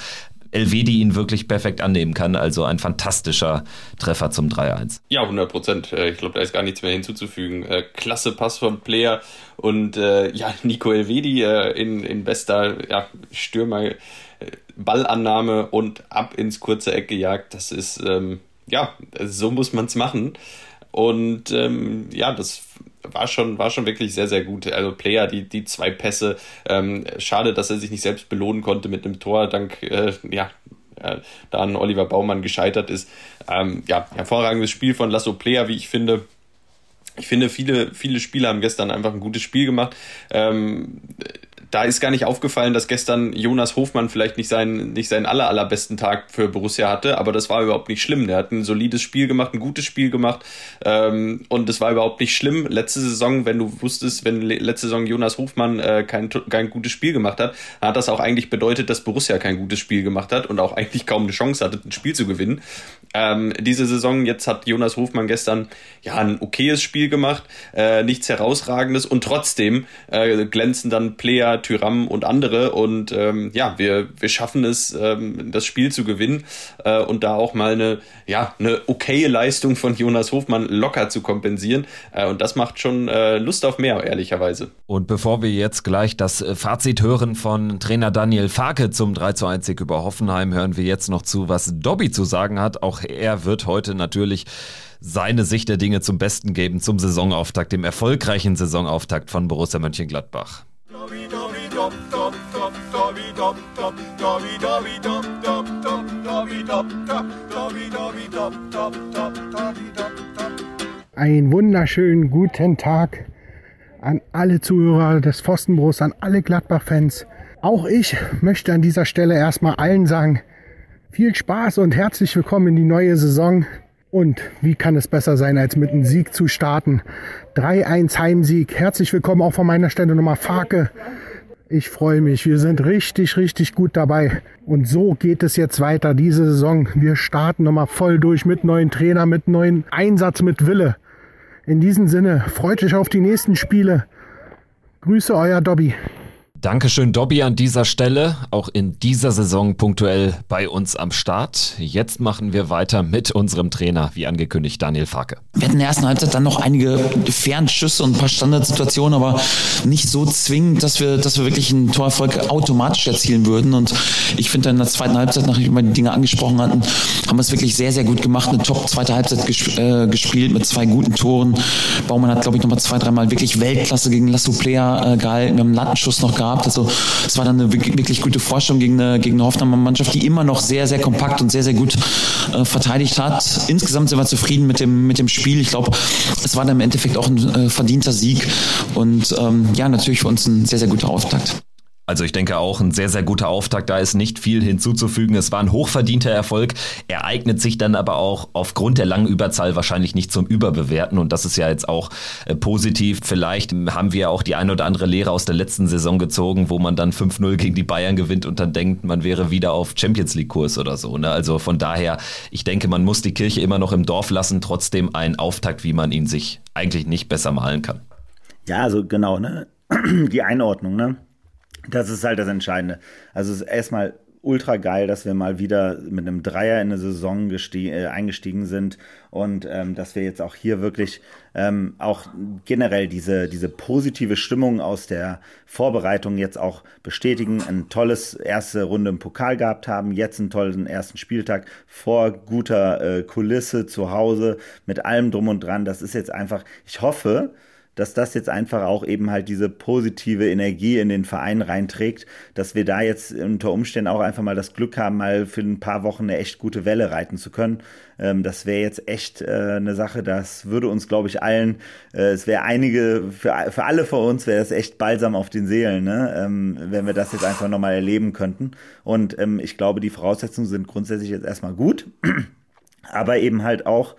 Speaker 3: Elvedi ihn wirklich perfekt annehmen kann. Also ein fantastischer Treffer zum 3-1.
Speaker 5: Ja, 100 Prozent. Äh, ich glaube, da ist gar nichts mehr hinzuzufügen. Äh, klasse Pass von Player und äh, ja, Nico Elvedi in, in bester ja, Stürmer. Ballannahme und ab ins kurze Eck gejagt. Das ist, ähm, ja, so muss man es machen. Und ähm, ja, das war schon, war schon wirklich sehr, sehr gut. Also Player, die, die zwei Pässe. Ähm, schade, dass er sich nicht selbst belohnen konnte mit einem Tor, dank, äh, ja, äh, da an Oliver Baumann gescheitert ist. Ähm, ja, hervorragendes Spiel von Lasso Player, wie ich finde. Ich finde, viele, viele Spieler haben gestern einfach ein gutes Spiel gemacht. Ähm, da ist gar nicht aufgefallen, dass gestern Jonas Hofmann vielleicht nicht seinen, nicht seinen aller, allerbesten Tag für Borussia hatte, aber das war überhaupt nicht schlimm. Der hat ein solides Spiel gemacht, ein gutes Spiel gemacht ähm, und das war überhaupt nicht schlimm. Letzte Saison, wenn du wusstest, wenn letzte Saison Jonas Hofmann äh, kein, kein gutes Spiel gemacht hat, hat das auch eigentlich bedeutet, dass Borussia kein gutes Spiel gemacht hat und auch eigentlich kaum eine Chance hatte, ein Spiel zu gewinnen. Ähm, diese Saison, jetzt hat Jonas Hofmann gestern ja ein okayes Spiel gemacht, äh, nichts herausragendes und trotzdem äh, glänzen dann Player Tyram und andere. Und ähm, ja, wir, wir schaffen es, ähm, das Spiel zu gewinnen äh, und da auch mal eine, ja, eine okaye Leistung von Jonas Hofmann locker zu kompensieren. Äh, und das macht schon äh, Lust auf mehr, ehrlicherweise.
Speaker 3: Und bevor wir jetzt gleich das äh, Fazit hören von Trainer Daniel Farke zum 3 zu 1 Sieg über Hoffenheim, hören wir jetzt noch zu, was Dobby zu sagen hat. Auch er wird heute natürlich seine Sicht der Dinge zum Besten geben zum Saisonauftakt, dem erfolgreichen Saisonauftakt von Borussia Mönchengladbach.
Speaker 7: Einen wunderschönen guten Tag an alle Zuhörer des Pfostenbruchs, an alle Gladbach-Fans. Auch ich möchte an dieser Stelle erstmal allen sagen, viel Spaß und herzlich willkommen in die neue Saison. Und wie kann es besser sein, als mit einem Sieg zu starten? 3-1 Heimsieg. Herzlich willkommen auch von meiner Stelle nochmal Farke. Ich freue mich. Wir sind richtig, richtig gut dabei. Und so geht es jetzt weiter diese Saison. Wir starten nochmal voll durch mit neuen Trainer, mit neuen Einsatz, mit Wille. In diesem Sinne, freut euch auf die nächsten Spiele. Grüße, euer Dobby.
Speaker 3: Dankeschön, Dobby, an dieser Stelle. Auch in dieser Saison punktuell bei uns am Start. Jetzt machen wir weiter mit unserem Trainer, wie angekündigt, Daniel Farke.
Speaker 1: Wir hatten in der ersten Halbzeit dann noch einige Fernschüsse und ein paar Standardsituationen, aber nicht so zwingend, dass wir, dass wir wirklich einen Torerfolg automatisch erzielen würden. Und ich finde in der zweiten Halbzeit, nachdem wir die Dinge angesprochen hatten, haben wir es wirklich sehr, sehr gut gemacht. Eine top zweite Halbzeit gesp äh, gespielt mit zwei guten Toren. Baumann hat, glaube ich, nochmal zwei, dreimal wirklich Weltklasse gegen Lasso Player äh, gehalten. Wir haben einen Lattenschuss noch gehabt gehabt. Also es war dann eine wirklich gute Forschung gegen eine, gegen eine Hoffenheimer Mannschaft, die immer noch sehr, sehr kompakt und sehr, sehr gut äh, verteidigt hat. Insgesamt sind wir zufrieden mit dem, mit dem Spiel. Ich glaube, es war dann im Endeffekt auch ein äh, verdienter Sieg und ähm, ja, natürlich für uns ein sehr, sehr guter Auftakt.
Speaker 3: Also ich denke auch ein sehr, sehr guter Auftakt. Da ist nicht viel hinzuzufügen. Es war ein hochverdienter Erfolg. Er eignet sich dann aber auch aufgrund der langen Überzahl wahrscheinlich nicht zum Überbewerten. Und das ist ja jetzt auch äh, positiv. Vielleicht haben wir auch die ein oder andere Lehre aus der letzten Saison gezogen, wo man dann 5-0 gegen die Bayern gewinnt und dann denkt, man wäre wieder auf Champions League Kurs oder so. Ne? Also von daher, ich denke, man muss die Kirche immer noch im Dorf lassen. Trotzdem ein Auftakt, wie man ihn sich eigentlich nicht besser malen kann.
Speaker 4: Ja, also genau, ne? Die Einordnung, ne? Das ist halt das Entscheidende. Also es ist erstmal ultra geil, dass wir mal wieder mit einem Dreier in eine Saison äh, eingestiegen sind und ähm, dass wir jetzt auch hier wirklich ähm, auch generell diese, diese positive Stimmung aus der Vorbereitung jetzt auch bestätigen. Ein tolles erste Runde im Pokal gehabt haben, jetzt einen tollen ersten Spieltag vor guter äh, Kulisse zu Hause mit allem drum und dran. Das ist jetzt einfach, ich hoffe, dass das jetzt einfach auch eben halt diese positive Energie in den Verein reinträgt, dass wir da jetzt unter Umständen auch einfach mal das Glück haben, mal für ein paar Wochen eine echt gute Welle reiten zu können. Ähm, das wäre jetzt echt äh, eine Sache, das würde uns, glaube ich, allen, äh, es wäre einige, für, für alle von uns wäre es echt balsam auf den Seelen, ne? ähm, wenn wir das jetzt einfach nochmal erleben könnten. Und ähm, ich glaube, die Voraussetzungen sind grundsätzlich jetzt erstmal gut, aber eben halt auch,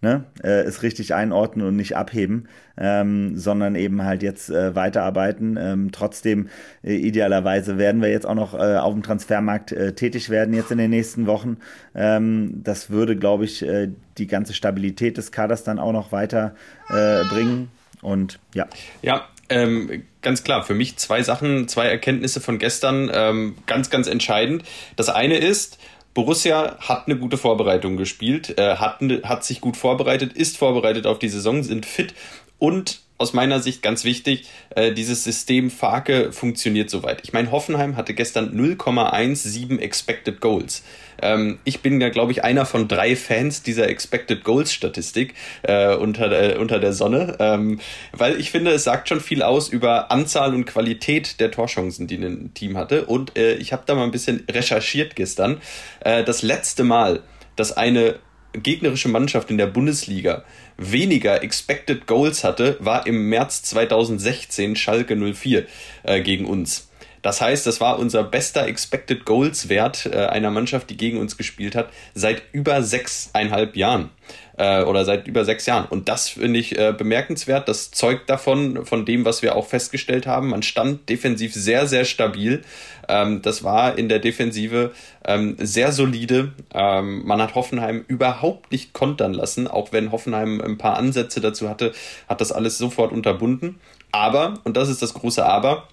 Speaker 4: ne, äh, es richtig einordnen und nicht abheben, ähm, sondern eben halt jetzt äh, weiterarbeiten. Ähm, trotzdem, äh, idealerweise werden wir jetzt auch noch äh, auf dem Transfermarkt äh, tätig werden jetzt in den nächsten Wochen. Ähm, das würde, glaube ich, äh, die ganze Stabilität des Kaders dann auch noch weiter bringen. Und ja.
Speaker 5: Ja, ähm, ganz klar, für mich zwei Sachen, zwei Erkenntnisse von gestern, ähm, ganz, ganz entscheidend. Das eine ist, Borussia hat eine gute Vorbereitung gespielt, äh, hat, hat sich gut vorbereitet, ist vorbereitet auf die Saison, sind fit und aus meiner Sicht ganz wichtig, äh, dieses System Farke funktioniert soweit. Ich meine, Hoffenheim hatte gestern 0,17 Expected Goals. Ähm, ich bin ja, glaube ich, einer von drei Fans dieser Expected Goals Statistik äh, unter, der, unter der Sonne, ähm, weil ich finde, es sagt schon viel aus über Anzahl und Qualität der Torchancen, die ein Team hatte. Und äh, ich habe da mal ein bisschen recherchiert gestern. Äh, das letzte Mal, dass eine gegnerische Mannschaft in der Bundesliga weniger Expected Goals hatte, war im März 2016 Schalke 04 äh, gegen uns. Das heißt, das war unser bester Expected Goals Wert äh, einer Mannschaft, die gegen uns gespielt hat, seit über sechseinhalb Jahren äh, oder seit über sechs Jahren. Und das finde ich äh, bemerkenswert. Das zeugt davon, von dem, was wir auch festgestellt haben. Man stand defensiv sehr, sehr stabil. Ähm, das war in der Defensive ähm, sehr solide. Ähm, man hat Hoffenheim überhaupt nicht kontern lassen, auch wenn Hoffenheim ein paar Ansätze dazu hatte, hat das alles sofort unterbunden. Aber, und das ist das große Aber,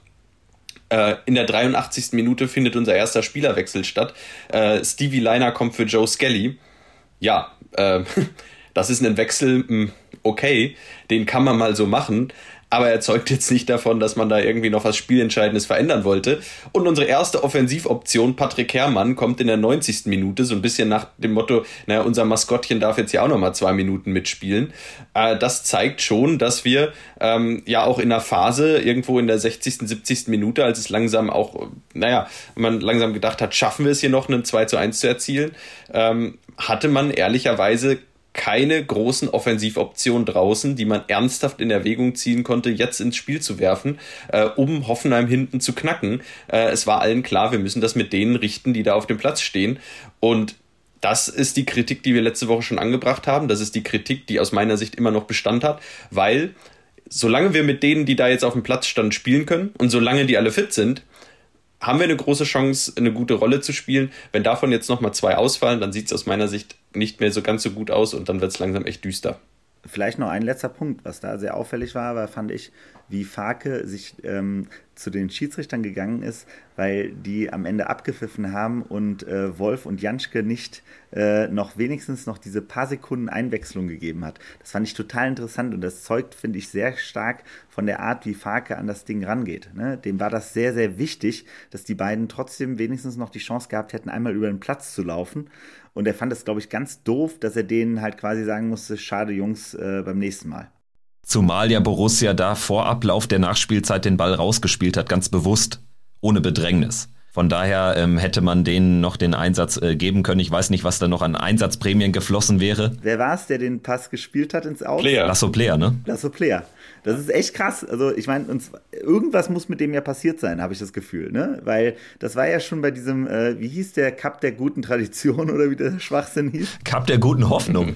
Speaker 5: äh, in der 83. Minute findet unser erster Spielerwechsel statt. Äh, Stevie Liner kommt für Joe Skelly. Ja, äh, das ist ein Wechsel, hm, okay, den kann man mal so machen, aber er zeugt jetzt nicht davon, dass man da irgendwie noch was Spielentscheidendes verändern wollte. Und unsere erste Offensivoption, Patrick Herrmann, kommt in der 90. Minute, so ein bisschen nach dem Motto, naja, unser Maskottchen darf jetzt ja auch noch mal zwei Minuten mitspielen. Äh, das zeigt schon, dass wir ähm, ja auch in der Phase, irgendwo in der 60., 70. Minute, als es langsam auch, naja, man langsam gedacht hat, schaffen wir es hier noch, einen 2 zu 1 zu erzielen, ähm, hatte man ehrlicherweise keine großen Offensivoptionen draußen, die man ernsthaft in Erwägung ziehen konnte, jetzt ins Spiel zu werfen, äh, um Hoffenheim hinten zu knacken. Äh, es war allen klar, wir müssen das mit denen richten, die da auf dem Platz stehen. Und das ist die Kritik, die wir letzte Woche schon angebracht haben. Das ist die Kritik, die aus meiner Sicht immer noch Bestand hat, weil solange wir mit denen, die da jetzt auf dem Platz standen, spielen können und solange die alle fit sind, haben wir eine große Chance, eine gute Rolle zu spielen. Wenn davon jetzt nochmal zwei ausfallen, dann sieht es aus meiner Sicht nicht mehr so ganz so gut aus und dann wird es langsam echt düster.
Speaker 4: Vielleicht noch ein letzter Punkt, was da sehr auffällig war, war, fand ich, wie Farke sich ähm, zu den Schiedsrichtern gegangen ist, weil die am Ende abgepfiffen haben und äh, Wolf und Janschke nicht äh, noch wenigstens noch diese paar Sekunden Einwechslung gegeben hat. Das fand ich total interessant und das zeugt, finde ich, sehr stark von der Art, wie Farke an das Ding rangeht. Ne? Dem war das sehr, sehr wichtig, dass die beiden trotzdem wenigstens noch die Chance gehabt hätten, einmal über den Platz zu laufen und er fand es, glaube ich, ganz doof, dass er denen halt quasi sagen musste, schade Jungs, äh, beim nächsten Mal.
Speaker 3: Zumal ja Borussia da vor Ablauf der Nachspielzeit den Ball rausgespielt hat, ganz bewusst, ohne Bedrängnis. Von daher ähm, hätte man denen noch den Einsatz äh, geben können. Ich weiß nicht, was da noch an Einsatzprämien geflossen wäre.
Speaker 4: Wer war es, der den Pass gespielt hat ins Aus?
Speaker 3: Player. Lasso Player, ne?
Speaker 4: Lasso Player. Das ist echt krass. Also ich meine, irgendwas muss mit dem ja passiert sein, habe ich das Gefühl, ne? Weil das war ja schon bei diesem, äh, wie hieß der Cup der guten Tradition oder wie der Schwachsinn hieß?
Speaker 3: Cup der guten Hoffnung.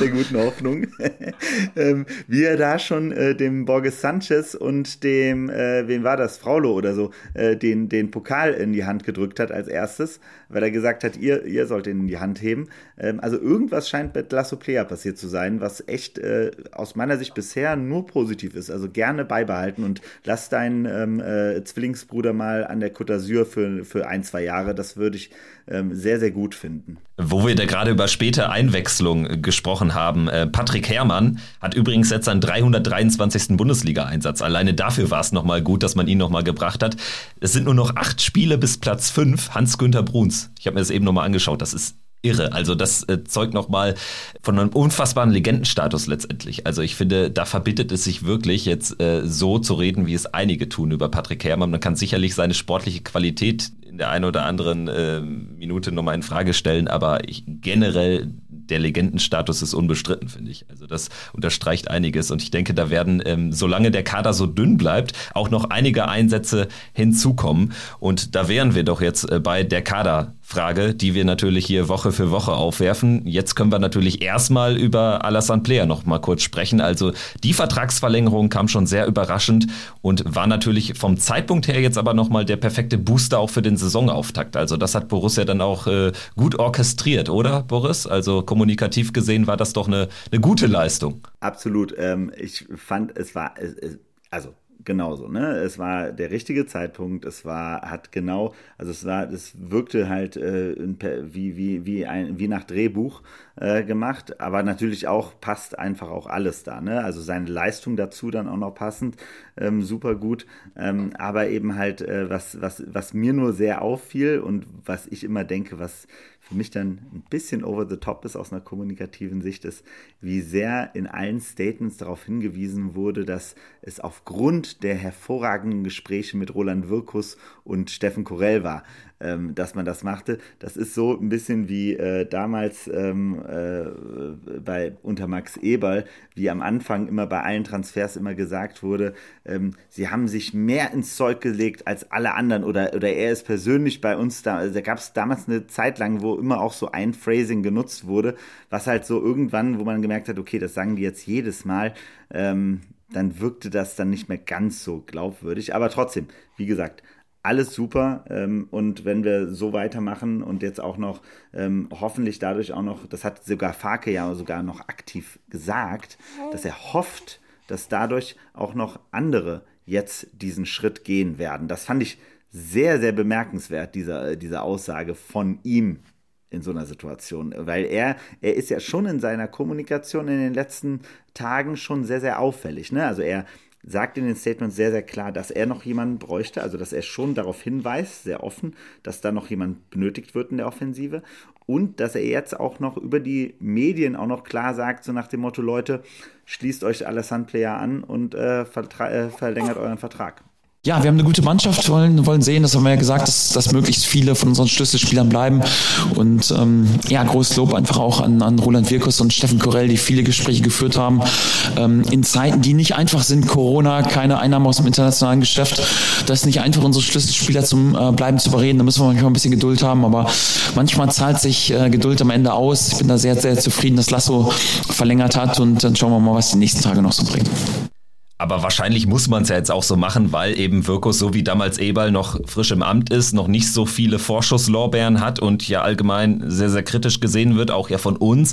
Speaker 4: der guten Hoffnung. ähm, wie er da schon äh, dem Borges Sanchez und dem, äh, wem war das, Fraulo oder so, äh, den, den Pokal in die Hand gedrückt hat als erstes, weil er gesagt hat, ihr, ihr sollt ihn in die Hand heben. Ähm, also irgendwas scheint mit Lasso Player passiert zu sein, was echt äh, aus meiner Sicht bisher nur positiv positiv ist. Also gerne beibehalten und lass deinen ähm, äh, Zwillingsbruder mal an der Côte d'Azur für, für ein, zwei Jahre. Das würde ich ähm, sehr, sehr gut finden.
Speaker 3: Wo wir da gerade über späte Einwechslung äh, gesprochen haben. Äh, Patrick Herrmann hat übrigens jetzt seinen 323. Bundesliga-Einsatz. Alleine dafür war es nochmal gut, dass man ihn nochmal gebracht hat. Es sind nur noch acht Spiele bis Platz fünf. Hans-Günther Bruns. Ich habe mir das eben nochmal angeschaut. Das ist irre. Also das äh, zeugt nochmal von einem unfassbaren Legendenstatus letztendlich. Also ich finde, da verbittet es sich wirklich jetzt äh, so zu reden, wie es einige tun über Patrick Herrmann. Man kann sicherlich seine sportliche Qualität in der einen oder anderen äh, Minute nochmal in Frage stellen, aber ich, generell der Legendenstatus ist unbestritten, finde ich. Also das unterstreicht einiges und ich denke, da werden, ähm, solange der Kader so dünn bleibt, auch noch einige Einsätze hinzukommen und da wären wir doch jetzt äh, bei der Kaderfrage, die wir natürlich hier Woche für Woche aufwerfen. Jetzt können wir natürlich erstmal über Alassane Player noch mal kurz sprechen. Also die Vertragsverlängerung kam schon sehr überraschend und war natürlich vom Zeitpunkt her jetzt aber noch mal der perfekte Booster auch für den Saisonauftakt. Also das hat Borussia dann auch äh, gut orchestriert, oder Boris? Also kommunikativ gesehen war das doch eine, eine gute Leistung.
Speaker 4: Absolut. Ähm, ich fand, es war, also genauso, ne? Es war der richtige Zeitpunkt, es war, hat genau, also es war, es wirkte halt äh, wie, wie, wie, ein, wie nach Drehbuch äh, gemacht, aber natürlich auch passt einfach auch alles da, ne? Also seine Leistung dazu dann auch noch passend, ähm, super gut, ähm, aber eben halt, äh, was, was, was mir nur sehr auffiel und was ich immer denke, was für mich dann ein bisschen over the top ist aus einer kommunikativen Sicht, ist, wie sehr in allen Statements darauf hingewiesen wurde, dass es aufgrund der hervorragenden Gespräche mit Roland Wirkus und Steffen Korell war ähm, dass man das machte. Das ist so ein bisschen wie äh, damals ähm, äh, bei unter Max Eberl, wie am Anfang immer bei allen Transfers immer gesagt wurde, ähm, sie haben sich mehr ins Zeug gelegt als alle anderen oder, oder er ist persönlich bei uns da. Also da gab es damals eine Zeit lang, wo immer auch so ein Phrasing genutzt wurde, was halt so irgendwann, wo man gemerkt hat, okay, das sagen die jetzt jedes Mal. Ähm, dann wirkte das dann nicht mehr ganz so glaubwürdig. Aber trotzdem, wie gesagt, alles super. Ähm, und wenn wir so weitermachen und jetzt auch noch ähm, hoffentlich dadurch auch noch, das hat sogar Farke ja sogar noch aktiv gesagt, dass er hofft, dass dadurch auch noch andere jetzt diesen Schritt gehen werden. Das fand ich sehr, sehr bemerkenswert, diese, diese Aussage von ihm in so einer Situation, weil er, er ist ja schon in seiner Kommunikation in den letzten Tagen schon sehr, sehr auffällig. Ne? Also er, sagt in den Statements sehr, sehr klar, dass er noch jemanden bräuchte, also dass er schon darauf hinweist, sehr offen, dass da noch jemand benötigt wird in der Offensive. Und dass er jetzt auch noch über die Medien auch noch klar sagt, so nach dem Motto, Leute, schließt euch Alassane Player an und äh, äh, verlängert euren Vertrag
Speaker 1: ja, wir haben eine gute Mannschaft, wollen, wollen sehen, das haben wir ja gesagt, dass, dass möglichst viele von unseren Schlüsselspielern bleiben. Und ähm, ja, großes Lob einfach auch an, an Roland Wirkus und Steffen Korell, die viele Gespräche geführt haben. Ähm, in Zeiten, die nicht einfach sind, Corona, keine Einnahmen aus dem internationalen Geschäft, das ist nicht einfach, unsere Schlüsselspieler zum äh, Bleiben zu überreden. Da müssen wir manchmal ein bisschen Geduld haben, aber manchmal zahlt sich äh, Geduld am Ende aus. Ich bin da sehr, sehr zufrieden, dass Lasso verlängert hat und dann schauen wir mal, was die nächsten Tage noch so bringen.
Speaker 3: Aber wahrscheinlich muss man es ja jetzt auch so machen, weil eben Wirkus, so wie damals Eberl noch frisch im Amt ist, noch nicht so viele Vorschusslorbeeren hat und ja allgemein sehr, sehr kritisch gesehen wird, auch ja von uns.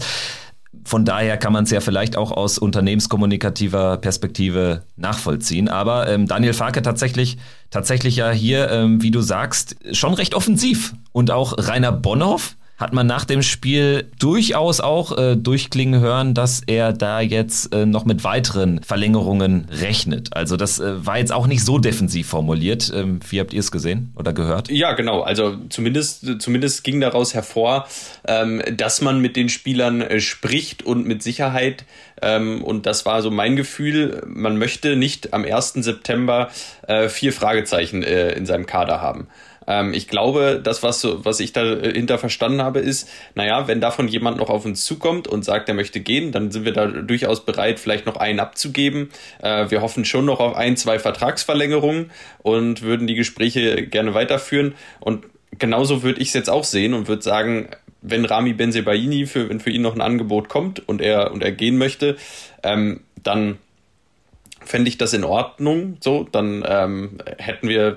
Speaker 3: Von daher kann man es ja vielleicht auch aus unternehmenskommunikativer Perspektive nachvollziehen. Aber ähm, Daniel Farke tatsächlich, tatsächlich ja hier, ähm, wie du sagst, schon recht offensiv. Und auch Rainer Bonhoff, hat man nach dem Spiel durchaus auch äh, durchklingen hören, dass er da jetzt äh, noch mit weiteren Verlängerungen rechnet. Also das äh, war jetzt auch nicht so defensiv formuliert. Ähm, wie habt ihr es gesehen oder gehört?
Speaker 5: Ja, genau. Also zumindest, zumindest ging daraus hervor, ähm, dass man mit den Spielern äh, spricht und mit Sicherheit. Ähm, und das war so mein Gefühl. Man möchte nicht am 1. September äh, vier Fragezeichen äh, in seinem Kader haben. Ähm, ich glaube, das, was, was ich dahinter verstanden habe, ist, naja, wenn davon jemand noch auf uns zukommt und sagt, er möchte gehen, dann sind wir da durchaus bereit, vielleicht noch einen abzugeben. Äh, wir hoffen schon noch auf ein, zwei Vertragsverlängerungen und würden die Gespräche gerne weiterführen. Und genauso würde ich es jetzt auch sehen und würde sagen, wenn Rami Benzebaini für, wenn für ihn noch ein Angebot kommt und er, und er gehen möchte, ähm, dann fände ich das in Ordnung. So, dann ähm, hätten wir, äh,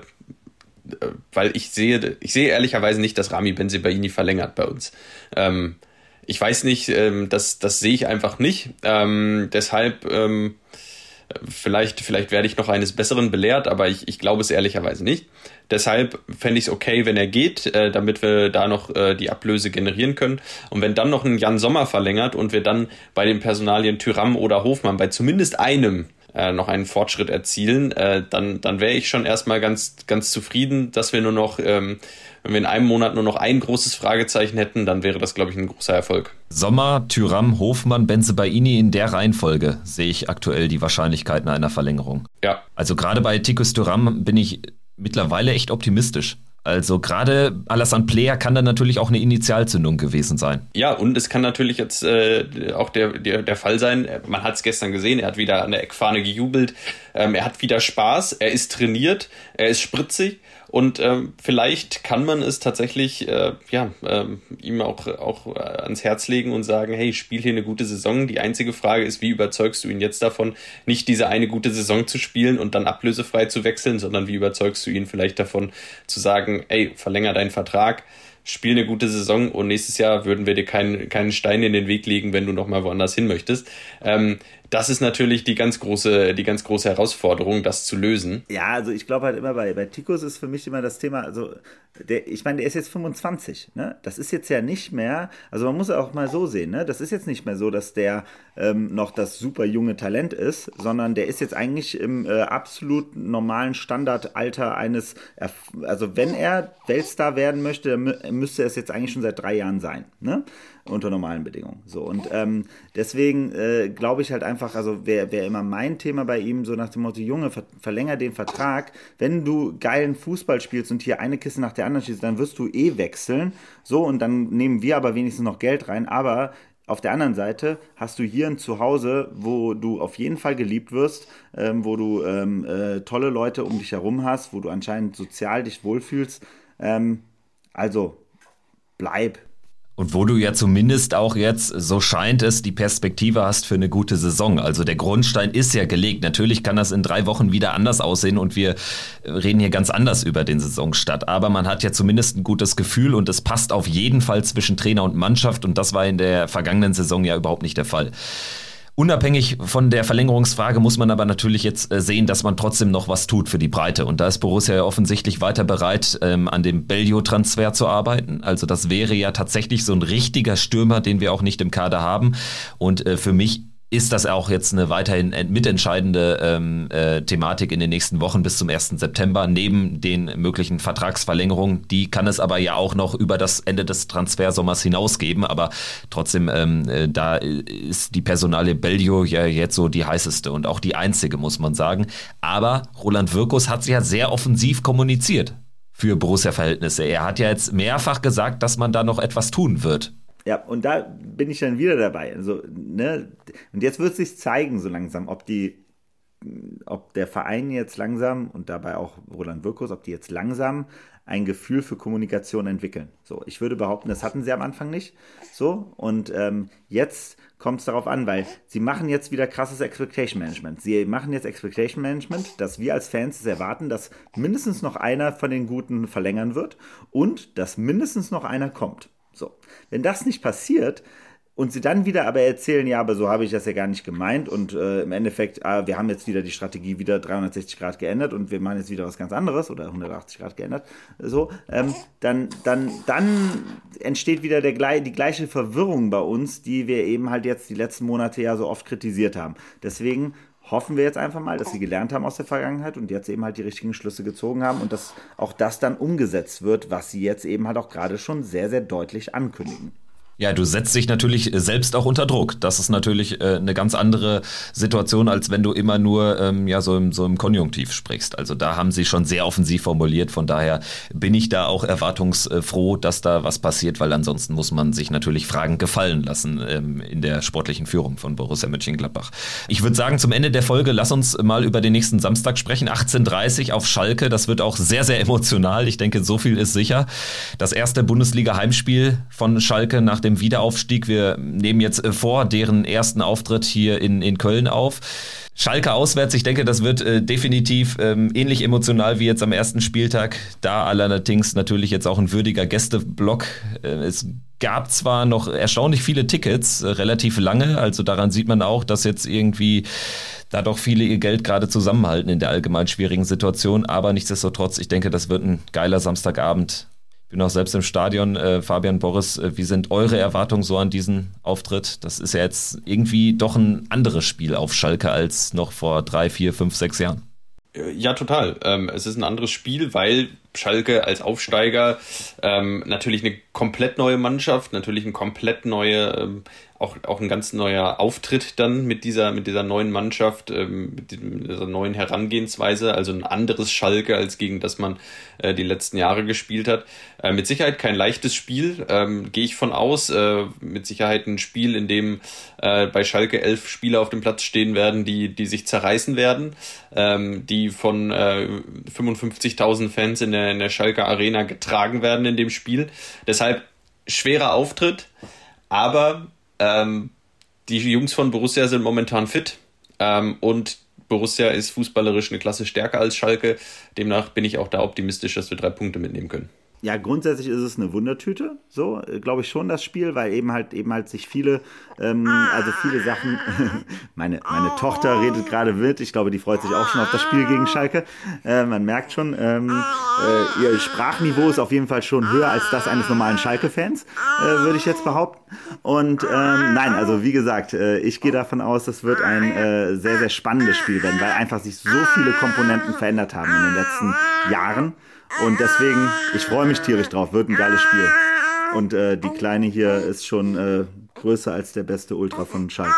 Speaker 5: weil ich sehe, ich sehe ehrlicherweise nicht, dass Rami Benzebaini verlängert bei uns. Ähm, ich weiß nicht, ähm, das, das sehe ich einfach nicht. Ähm, deshalb, ähm, vielleicht, vielleicht werde ich noch eines Besseren belehrt, aber ich, ich glaube es ehrlicherweise nicht. Deshalb fände ich es okay, wenn er geht, äh, damit wir da noch äh, die Ablöse generieren können. Und wenn dann noch ein Jan Sommer verlängert und wir dann bei den Personalien Tyram oder Hofmann bei zumindest einem äh, noch einen Fortschritt erzielen, äh, dann, dann wäre ich schon erstmal ganz, ganz zufrieden, dass wir nur noch, ähm, wenn wir in einem Monat nur noch ein großes Fragezeichen hätten, dann wäre das, glaube ich, ein großer Erfolg.
Speaker 3: Sommer, Tyram, Hofmann, Benzebaini in der Reihenfolge sehe ich aktuell die Wahrscheinlichkeiten einer Verlängerung.
Speaker 5: Ja.
Speaker 3: Also gerade bei Tikus Tyram bin ich mittlerweile echt optimistisch. Also gerade Alassane Player kann dann natürlich auch eine Initialzündung gewesen sein.
Speaker 5: Ja, und es kann natürlich jetzt äh, auch der, der, der Fall sein, man hat es gestern gesehen, er hat wieder an der Eckfahne gejubelt, ähm, er hat wieder Spaß, er ist trainiert, er ist spritzig und ähm, vielleicht kann man es tatsächlich äh, ja, ähm, ihm auch, auch äh, ans Herz legen und sagen, hey, spiel hier eine gute Saison. Die einzige Frage ist, wie überzeugst du ihn jetzt davon, nicht diese eine gute Saison zu spielen und dann ablösefrei zu wechseln, sondern wie überzeugst du ihn vielleicht davon zu sagen, ey, verlänger deinen Vertrag, spiel eine gute Saison und nächstes Jahr würden wir dir keinen, keinen Stein in den Weg legen, wenn du nochmal woanders hin möchtest. Ähm, das ist natürlich die ganz große, die ganz große Herausforderung, das zu lösen.
Speaker 4: Ja, also ich glaube halt immer bei, bei Tikus ist für mich immer das Thema, also der, ich meine, der ist jetzt 25, ne? Das ist jetzt ja nicht mehr, also man muss auch mal so sehen, ne? Das ist jetzt nicht mehr so, dass der ähm, noch das super junge Talent ist, sondern der ist jetzt eigentlich im äh, absolut normalen Standardalter eines, also wenn er Weltstar werden möchte, müsste er es jetzt eigentlich schon seit drei Jahren sein, ne? Unter normalen Bedingungen. So und ähm, deswegen äh, glaube ich halt einfach, also wäre wär immer mein Thema bei ihm so nach dem Motto, Junge, ver verlänger den Vertrag. Wenn du geilen Fußball spielst und hier eine Kiste nach der anderen schießt, dann wirst du eh wechseln. So und dann nehmen wir aber wenigstens noch Geld rein. Aber auf der anderen Seite hast du hier ein Zuhause, wo du auf jeden Fall geliebt wirst, ähm, wo du ähm, äh, tolle Leute um dich herum hast, wo du anscheinend sozial dich wohlfühlst. Ähm, also bleib,
Speaker 3: und wo du ja zumindest auch jetzt, so scheint es, die Perspektive hast für eine gute Saison. Also der Grundstein ist ja gelegt. Natürlich kann das in drei Wochen wieder anders aussehen und wir reden hier ganz anders über den Saisonstart. Aber man hat ja zumindest ein gutes Gefühl und es passt auf jeden Fall zwischen Trainer und Mannschaft und das war in der vergangenen Saison ja überhaupt nicht der Fall. Unabhängig von der Verlängerungsfrage muss man aber natürlich jetzt äh, sehen, dass man trotzdem noch was tut für die Breite. Und da ist Borussia ja offensichtlich weiter bereit, ähm, an dem Bellio-Transfer zu arbeiten. Also das wäre ja tatsächlich so ein richtiger Stürmer, den wir auch nicht im Kader haben. Und äh, für mich ist das auch jetzt eine weiterhin mitentscheidende ähm, äh, Thematik in den nächsten Wochen bis zum 1. September, neben den möglichen Vertragsverlängerungen. Die kann es aber ja auch noch über das Ende des Transfersommers hinausgeben. Aber trotzdem, ähm, äh, da ist die Personale Bellio ja jetzt so die heißeste und auch die einzige, muss man sagen. Aber Roland Wirkus hat sich ja sehr offensiv kommuniziert für Borussia-Verhältnisse. Er hat ja jetzt mehrfach gesagt, dass man da noch etwas tun wird.
Speaker 4: Ja, und da bin ich dann wieder dabei. Also, ne, und jetzt wird sich zeigen, so langsam, ob die, ob der Verein jetzt langsam und dabei auch Roland Wirkus, ob die jetzt langsam ein Gefühl für Kommunikation entwickeln. So, ich würde behaupten, das hatten sie am Anfang nicht. So, und ähm, jetzt kommt es darauf an, weil sie machen jetzt wieder krasses Expectation Management. Sie machen jetzt Expectation Management, dass wir als Fans erwarten, dass mindestens noch einer von den Guten verlängern wird und dass mindestens noch einer kommt. So, wenn das nicht passiert und sie dann wieder aber erzählen, ja, aber so habe ich das ja gar nicht gemeint und äh, im Endeffekt, ah, wir haben jetzt wieder die Strategie wieder 360 Grad geändert und wir machen jetzt wieder was ganz anderes oder 180 Grad geändert, so, ähm, dann, dann, dann entsteht wieder der, die gleiche Verwirrung bei uns, die wir eben halt jetzt die letzten Monate ja so oft kritisiert haben. Deswegen hoffen wir jetzt einfach mal, dass sie gelernt haben aus der Vergangenheit und jetzt eben halt die richtigen Schlüsse gezogen haben und dass auch das dann umgesetzt wird, was sie jetzt eben halt auch gerade schon sehr, sehr deutlich ankündigen.
Speaker 3: Ja, du setzt dich natürlich selbst auch unter Druck. Das ist natürlich äh, eine ganz andere Situation, als wenn du immer nur ähm, ja so im, so im Konjunktiv sprichst. Also da haben sie schon sehr offensiv formuliert. Von daher bin ich da auch erwartungsfroh, dass da was passiert, weil ansonsten muss man sich natürlich Fragen gefallen lassen ähm, in der sportlichen Führung von Borussia Mönchengladbach. Ich würde sagen, zum Ende der Folge lass uns mal über den nächsten Samstag sprechen. 18:30 auf Schalke. Das wird auch sehr sehr emotional. Ich denke, so viel ist sicher. Das erste Bundesliga-Heimspiel von Schalke nach dem dem Wiederaufstieg. Wir nehmen jetzt äh, vor deren ersten Auftritt hier in, in Köln auf. Schalke auswärts, ich denke, das wird äh, definitiv ähm, ähnlich emotional wie jetzt am ersten Spieltag. Da allerdings natürlich jetzt auch ein würdiger Gästeblock. Äh, es gab zwar noch erstaunlich viele Tickets, äh, relativ lange, also daran sieht man auch, dass jetzt irgendwie da doch viele ihr Geld gerade zusammenhalten in der allgemein schwierigen Situation, aber nichtsdestotrotz, ich denke, das wird ein geiler Samstagabend bin auch selbst im Stadion. Äh, Fabian Boris, äh, wie sind eure Erwartungen so an diesen Auftritt? Das ist ja jetzt irgendwie doch ein anderes Spiel auf Schalke als noch vor drei, vier, fünf, sechs Jahren.
Speaker 5: Ja, total. Ähm, es ist ein anderes Spiel, weil Schalke als Aufsteiger ähm, natürlich eine komplett neue Mannschaft, natürlich ein komplett neue ähm, auch, auch ein ganz neuer Auftritt dann mit dieser, mit dieser neuen Mannschaft, ähm, mit dieser neuen Herangehensweise, also ein anderes Schalke, als gegen das man äh, die letzten Jahre gespielt hat. Äh, mit Sicherheit kein leichtes Spiel, ähm, gehe ich von aus. Äh, mit Sicherheit ein Spiel, in dem äh, bei Schalke elf Spieler auf dem Platz stehen werden, die, die sich zerreißen werden, ähm, die von äh, 55.000 Fans in der, in der Schalke Arena getragen werden in dem Spiel. Deshalb schwerer Auftritt, aber ähm, die Jungs von Borussia sind momentan fit ähm, und Borussia ist fußballerisch eine Klasse stärker als Schalke. Demnach bin ich auch da optimistisch, dass wir drei Punkte mitnehmen können.
Speaker 4: Ja, grundsätzlich ist es eine Wundertüte, so äh, glaube ich schon das Spiel, weil eben halt eben halt sich viele, ähm, also viele Sachen. meine meine Tochter redet gerade wild. Ich glaube, die freut sich auch schon auf das Spiel gegen Schalke. Äh, man merkt schon, ähm, äh, ihr Sprachniveau ist auf jeden Fall schon höher als das eines normalen Schalke-Fans, äh, würde ich jetzt behaupten. Und ähm, nein, also wie gesagt, äh, ich gehe davon aus, das wird ein äh, sehr sehr spannendes Spiel werden, weil einfach sich so viele Komponenten verändert haben in den letzten Jahren. Und deswegen, ich freue mich tierisch drauf, wird ein geiles Spiel. Und äh, die Kleine hier ist schon äh, größer als der beste Ultra von Schalke.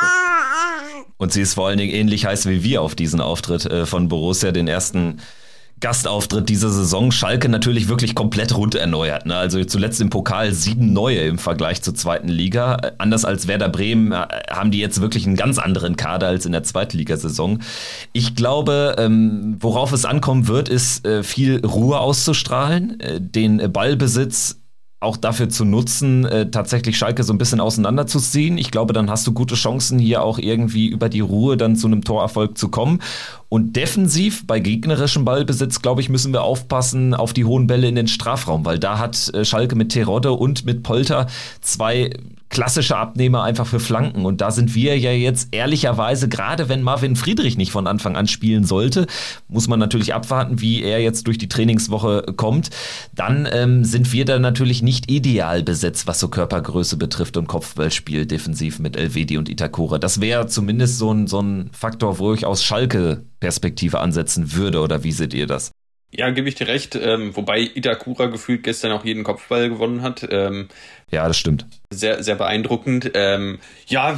Speaker 3: Und sie ist vor allen Dingen ähnlich heiß wie wir auf diesen Auftritt äh, von Borussia, den ersten Gastauftritt dieser Saison. Schalke natürlich wirklich komplett rund erneuert. Ne? Also zuletzt im Pokal sieben neue im Vergleich zur zweiten Liga. Anders als Werder Bremen äh, haben die jetzt wirklich einen ganz anderen Kader als in der Zweitligasaison. Ich glaube, ähm, worauf es ankommen wird, ist äh, viel Ruhe auszustrahlen, äh, den Ballbesitz auch dafür zu nutzen, äh, tatsächlich Schalke so ein bisschen auseinanderzuziehen. Ich glaube, dann hast du gute Chancen, hier auch irgendwie über die Ruhe dann zu einem Torerfolg zu kommen. Und defensiv bei gegnerischem Ballbesitz, glaube ich, müssen wir aufpassen auf die hohen Bälle in den Strafraum, weil da hat äh, Schalke mit Terodde und mit Polter zwei klassische Abnehmer einfach für Flanken. Und da sind wir ja jetzt ehrlicherweise, gerade wenn Marvin Friedrich nicht von Anfang an spielen sollte, muss man natürlich abwarten, wie er jetzt durch die Trainingswoche kommt. Dann ähm, sind wir da natürlich nicht ideal besetzt, was so Körpergröße betrifft und Kopfballspiel defensiv mit Elvedi und Itakura. Das wäre zumindest so ein, so ein Faktor, wo ich aus Schalke Perspektive ansetzen würde. Oder wie seht ihr das?
Speaker 5: Ja, gebe ich dir recht. Ähm, wobei Itakura gefühlt gestern auch jeden Kopfball gewonnen hat. Ähm,
Speaker 3: ja, das stimmt.
Speaker 5: Sehr, sehr beeindruckend. Ähm, ja,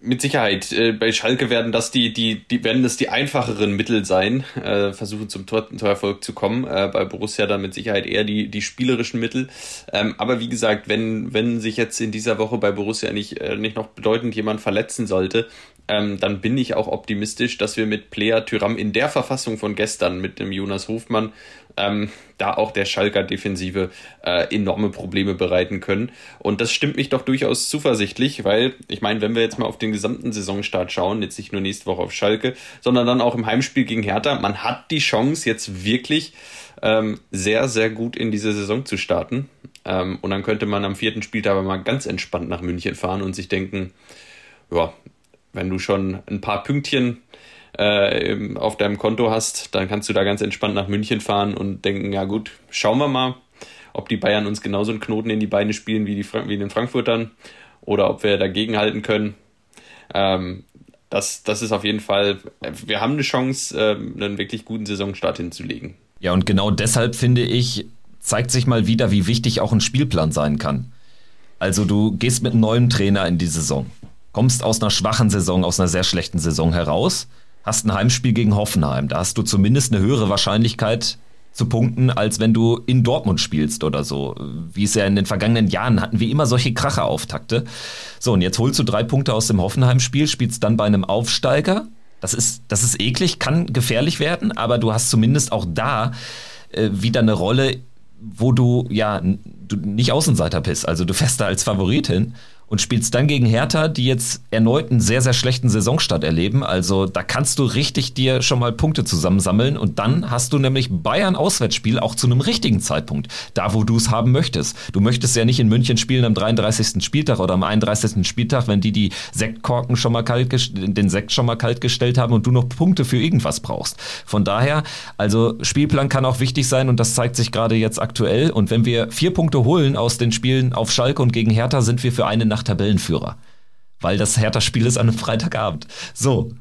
Speaker 5: mit Sicherheit. Äh, bei Schalke werden das die, die, die werden das die einfacheren Mittel sein, äh, versuchen zum Tor, Torerfolg zu kommen. Äh, bei Borussia dann mit Sicherheit eher die, die spielerischen Mittel. Ähm, aber wie gesagt, wenn, wenn sich jetzt in dieser Woche bei Borussia nicht, äh, nicht noch bedeutend jemand verletzen sollte, ähm, dann bin ich auch optimistisch, dass wir mit Player Tyram in der Verfassung von gestern mit dem Jonas Hofmann ähm, da auch der Schalker Defensive äh, enorme Probleme bereiten können. Und das stimmt mich doch durchaus zuversichtlich, weil ich meine, wenn wir jetzt mal auf den gesamten Saisonstart schauen, jetzt nicht nur nächste Woche auf Schalke, sondern dann auch im Heimspiel gegen Hertha, man hat die Chance jetzt wirklich ähm, sehr, sehr gut in diese Saison zu starten. Ähm, und dann könnte man am vierten Spieltag aber mal ganz entspannt nach München fahren und sich denken, ja, wenn du schon ein paar Pünktchen äh, auf deinem Konto hast, dann kannst du da ganz entspannt nach München fahren und denken, ja gut, schauen wir mal, ob die Bayern uns genauso einen Knoten in die Beine spielen wie, die wie den Frankfurtern oder ob wir dagegen halten können. Ähm, das, das ist auf jeden Fall, wir haben eine Chance, äh, einen wirklich guten Saisonstart hinzulegen.
Speaker 3: Ja, und genau deshalb finde ich, zeigt sich mal wieder, wie wichtig auch ein Spielplan sein kann. Also du gehst mit einem neuen Trainer in die Saison, kommst aus einer schwachen Saison, aus einer sehr schlechten Saison heraus, hast ein Heimspiel gegen Hoffenheim. Da hast du zumindest eine höhere Wahrscheinlichkeit zu punkten, als wenn du in Dortmund spielst oder so. Wie es ja in den vergangenen Jahren hatten wir immer solche Kracher-Auftakte. So, und jetzt holst du drei Punkte aus dem Hoffenheim-Spiel, spielst dann bei einem Aufsteiger. Das ist, das ist eklig, kann gefährlich werden, aber du hast zumindest auch da äh, wieder eine Rolle, wo du ja du nicht Außenseiter bist. Also du fährst da als Favoritin und spielst dann gegen Hertha, die jetzt erneut einen sehr, sehr schlechten Saisonstart erleben. Also da kannst du richtig dir schon mal Punkte zusammensammeln und dann hast du nämlich Bayern Auswärtsspiel auch zu einem richtigen Zeitpunkt, da wo du es haben möchtest. Du möchtest ja nicht in München spielen am 33. Spieltag oder am 31. Spieltag, wenn die die Sektkorken schon mal kalt den Sekt schon mal kalt gestellt haben und du noch Punkte für irgendwas brauchst. Von daher, also Spielplan kann auch wichtig sein und das zeigt sich gerade jetzt aktuell und wenn wir vier Punkte holen aus den Spielen auf Schalke und gegen Hertha, sind wir für eine Nacht Tabellenführer. Weil das Hertha-Spiel ist an einem Freitagabend. So.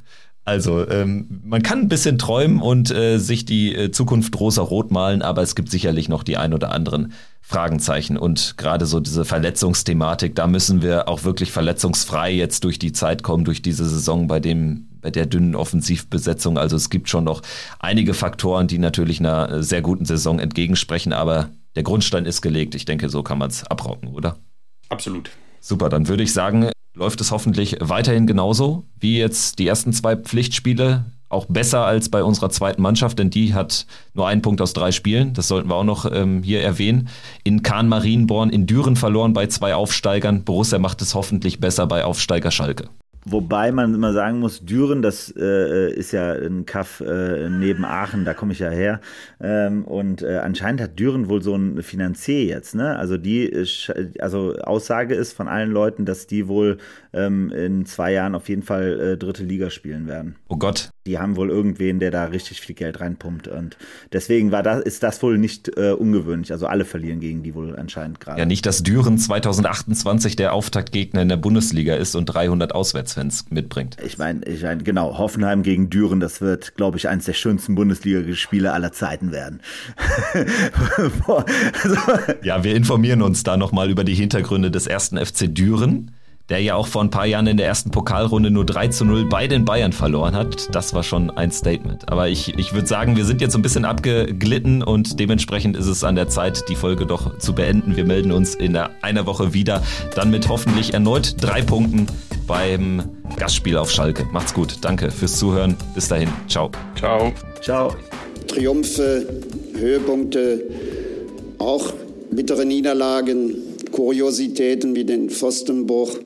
Speaker 3: Also, ähm, man kann ein bisschen träumen und äh, sich die äh, Zukunft rosa-rot malen, aber es gibt sicherlich noch die ein oder anderen Fragenzeichen. Und gerade so diese Verletzungsthematik, da müssen wir auch wirklich verletzungsfrei jetzt durch die Zeit kommen, durch diese Saison bei dem, bei der dünnen Offensivbesetzung. Also es gibt schon noch einige Faktoren, die natürlich einer sehr guten Saison entgegensprechen, aber der Grundstein ist gelegt. Ich denke, so kann man es abrocken, oder?
Speaker 5: Absolut.
Speaker 3: Super, dann würde ich sagen, läuft es hoffentlich weiterhin genauso wie jetzt die ersten zwei Pflichtspiele. Auch besser als bei unserer zweiten Mannschaft, denn die hat nur einen Punkt aus drei Spielen. Das sollten wir auch noch ähm, hier erwähnen. In Kahn Marienborn in Düren verloren bei zwei Aufsteigern. Borussia macht es hoffentlich besser bei Aufsteiger Schalke.
Speaker 4: Wobei man immer sagen muss, Düren, das äh, ist ja ein Kaff äh, neben Aachen, da komme ich ja her. Ähm, und äh, anscheinend hat Düren wohl so ein Finanzier jetzt, ne? Also die, also Aussage ist von allen Leuten, dass die wohl ähm, in zwei Jahren auf jeden Fall äh, dritte Liga spielen werden.
Speaker 3: Oh Gott.
Speaker 4: Die haben wohl irgendwen, der da richtig viel Geld reinpumpt. Und deswegen war das, ist das wohl nicht äh, ungewöhnlich. Also alle verlieren gegen die wohl anscheinend gerade.
Speaker 3: Ja, nicht, dass Düren 2028 der Auftaktgegner in der Bundesliga ist und 300 Auswärtsfans mitbringt.
Speaker 4: Ich meine, ich mein, genau, Hoffenheim gegen Düren, das wird, glaube ich, eines der schönsten Bundesliga-Spiele aller Zeiten werden.
Speaker 3: also. Ja, wir informieren uns da nochmal über die Hintergründe des ersten FC Düren der ja auch vor ein paar Jahren in der ersten Pokalrunde nur 3 zu 0 bei den Bayern verloren hat. Das war schon ein Statement. Aber ich, ich würde sagen, wir sind jetzt so ein bisschen abgeglitten und dementsprechend ist es an der Zeit, die Folge doch zu beenden. Wir melden uns in einer Woche wieder, dann mit hoffentlich erneut drei Punkten beim Gastspiel auf Schalke. Macht's gut. Danke fürs Zuhören. Bis dahin. Ciao.
Speaker 5: Ciao.
Speaker 4: Ciao.
Speaker 2: Triumphe, Höhepunkte, auch bittere Niederlagen, Kuriositäten wie den Pfostenbruch.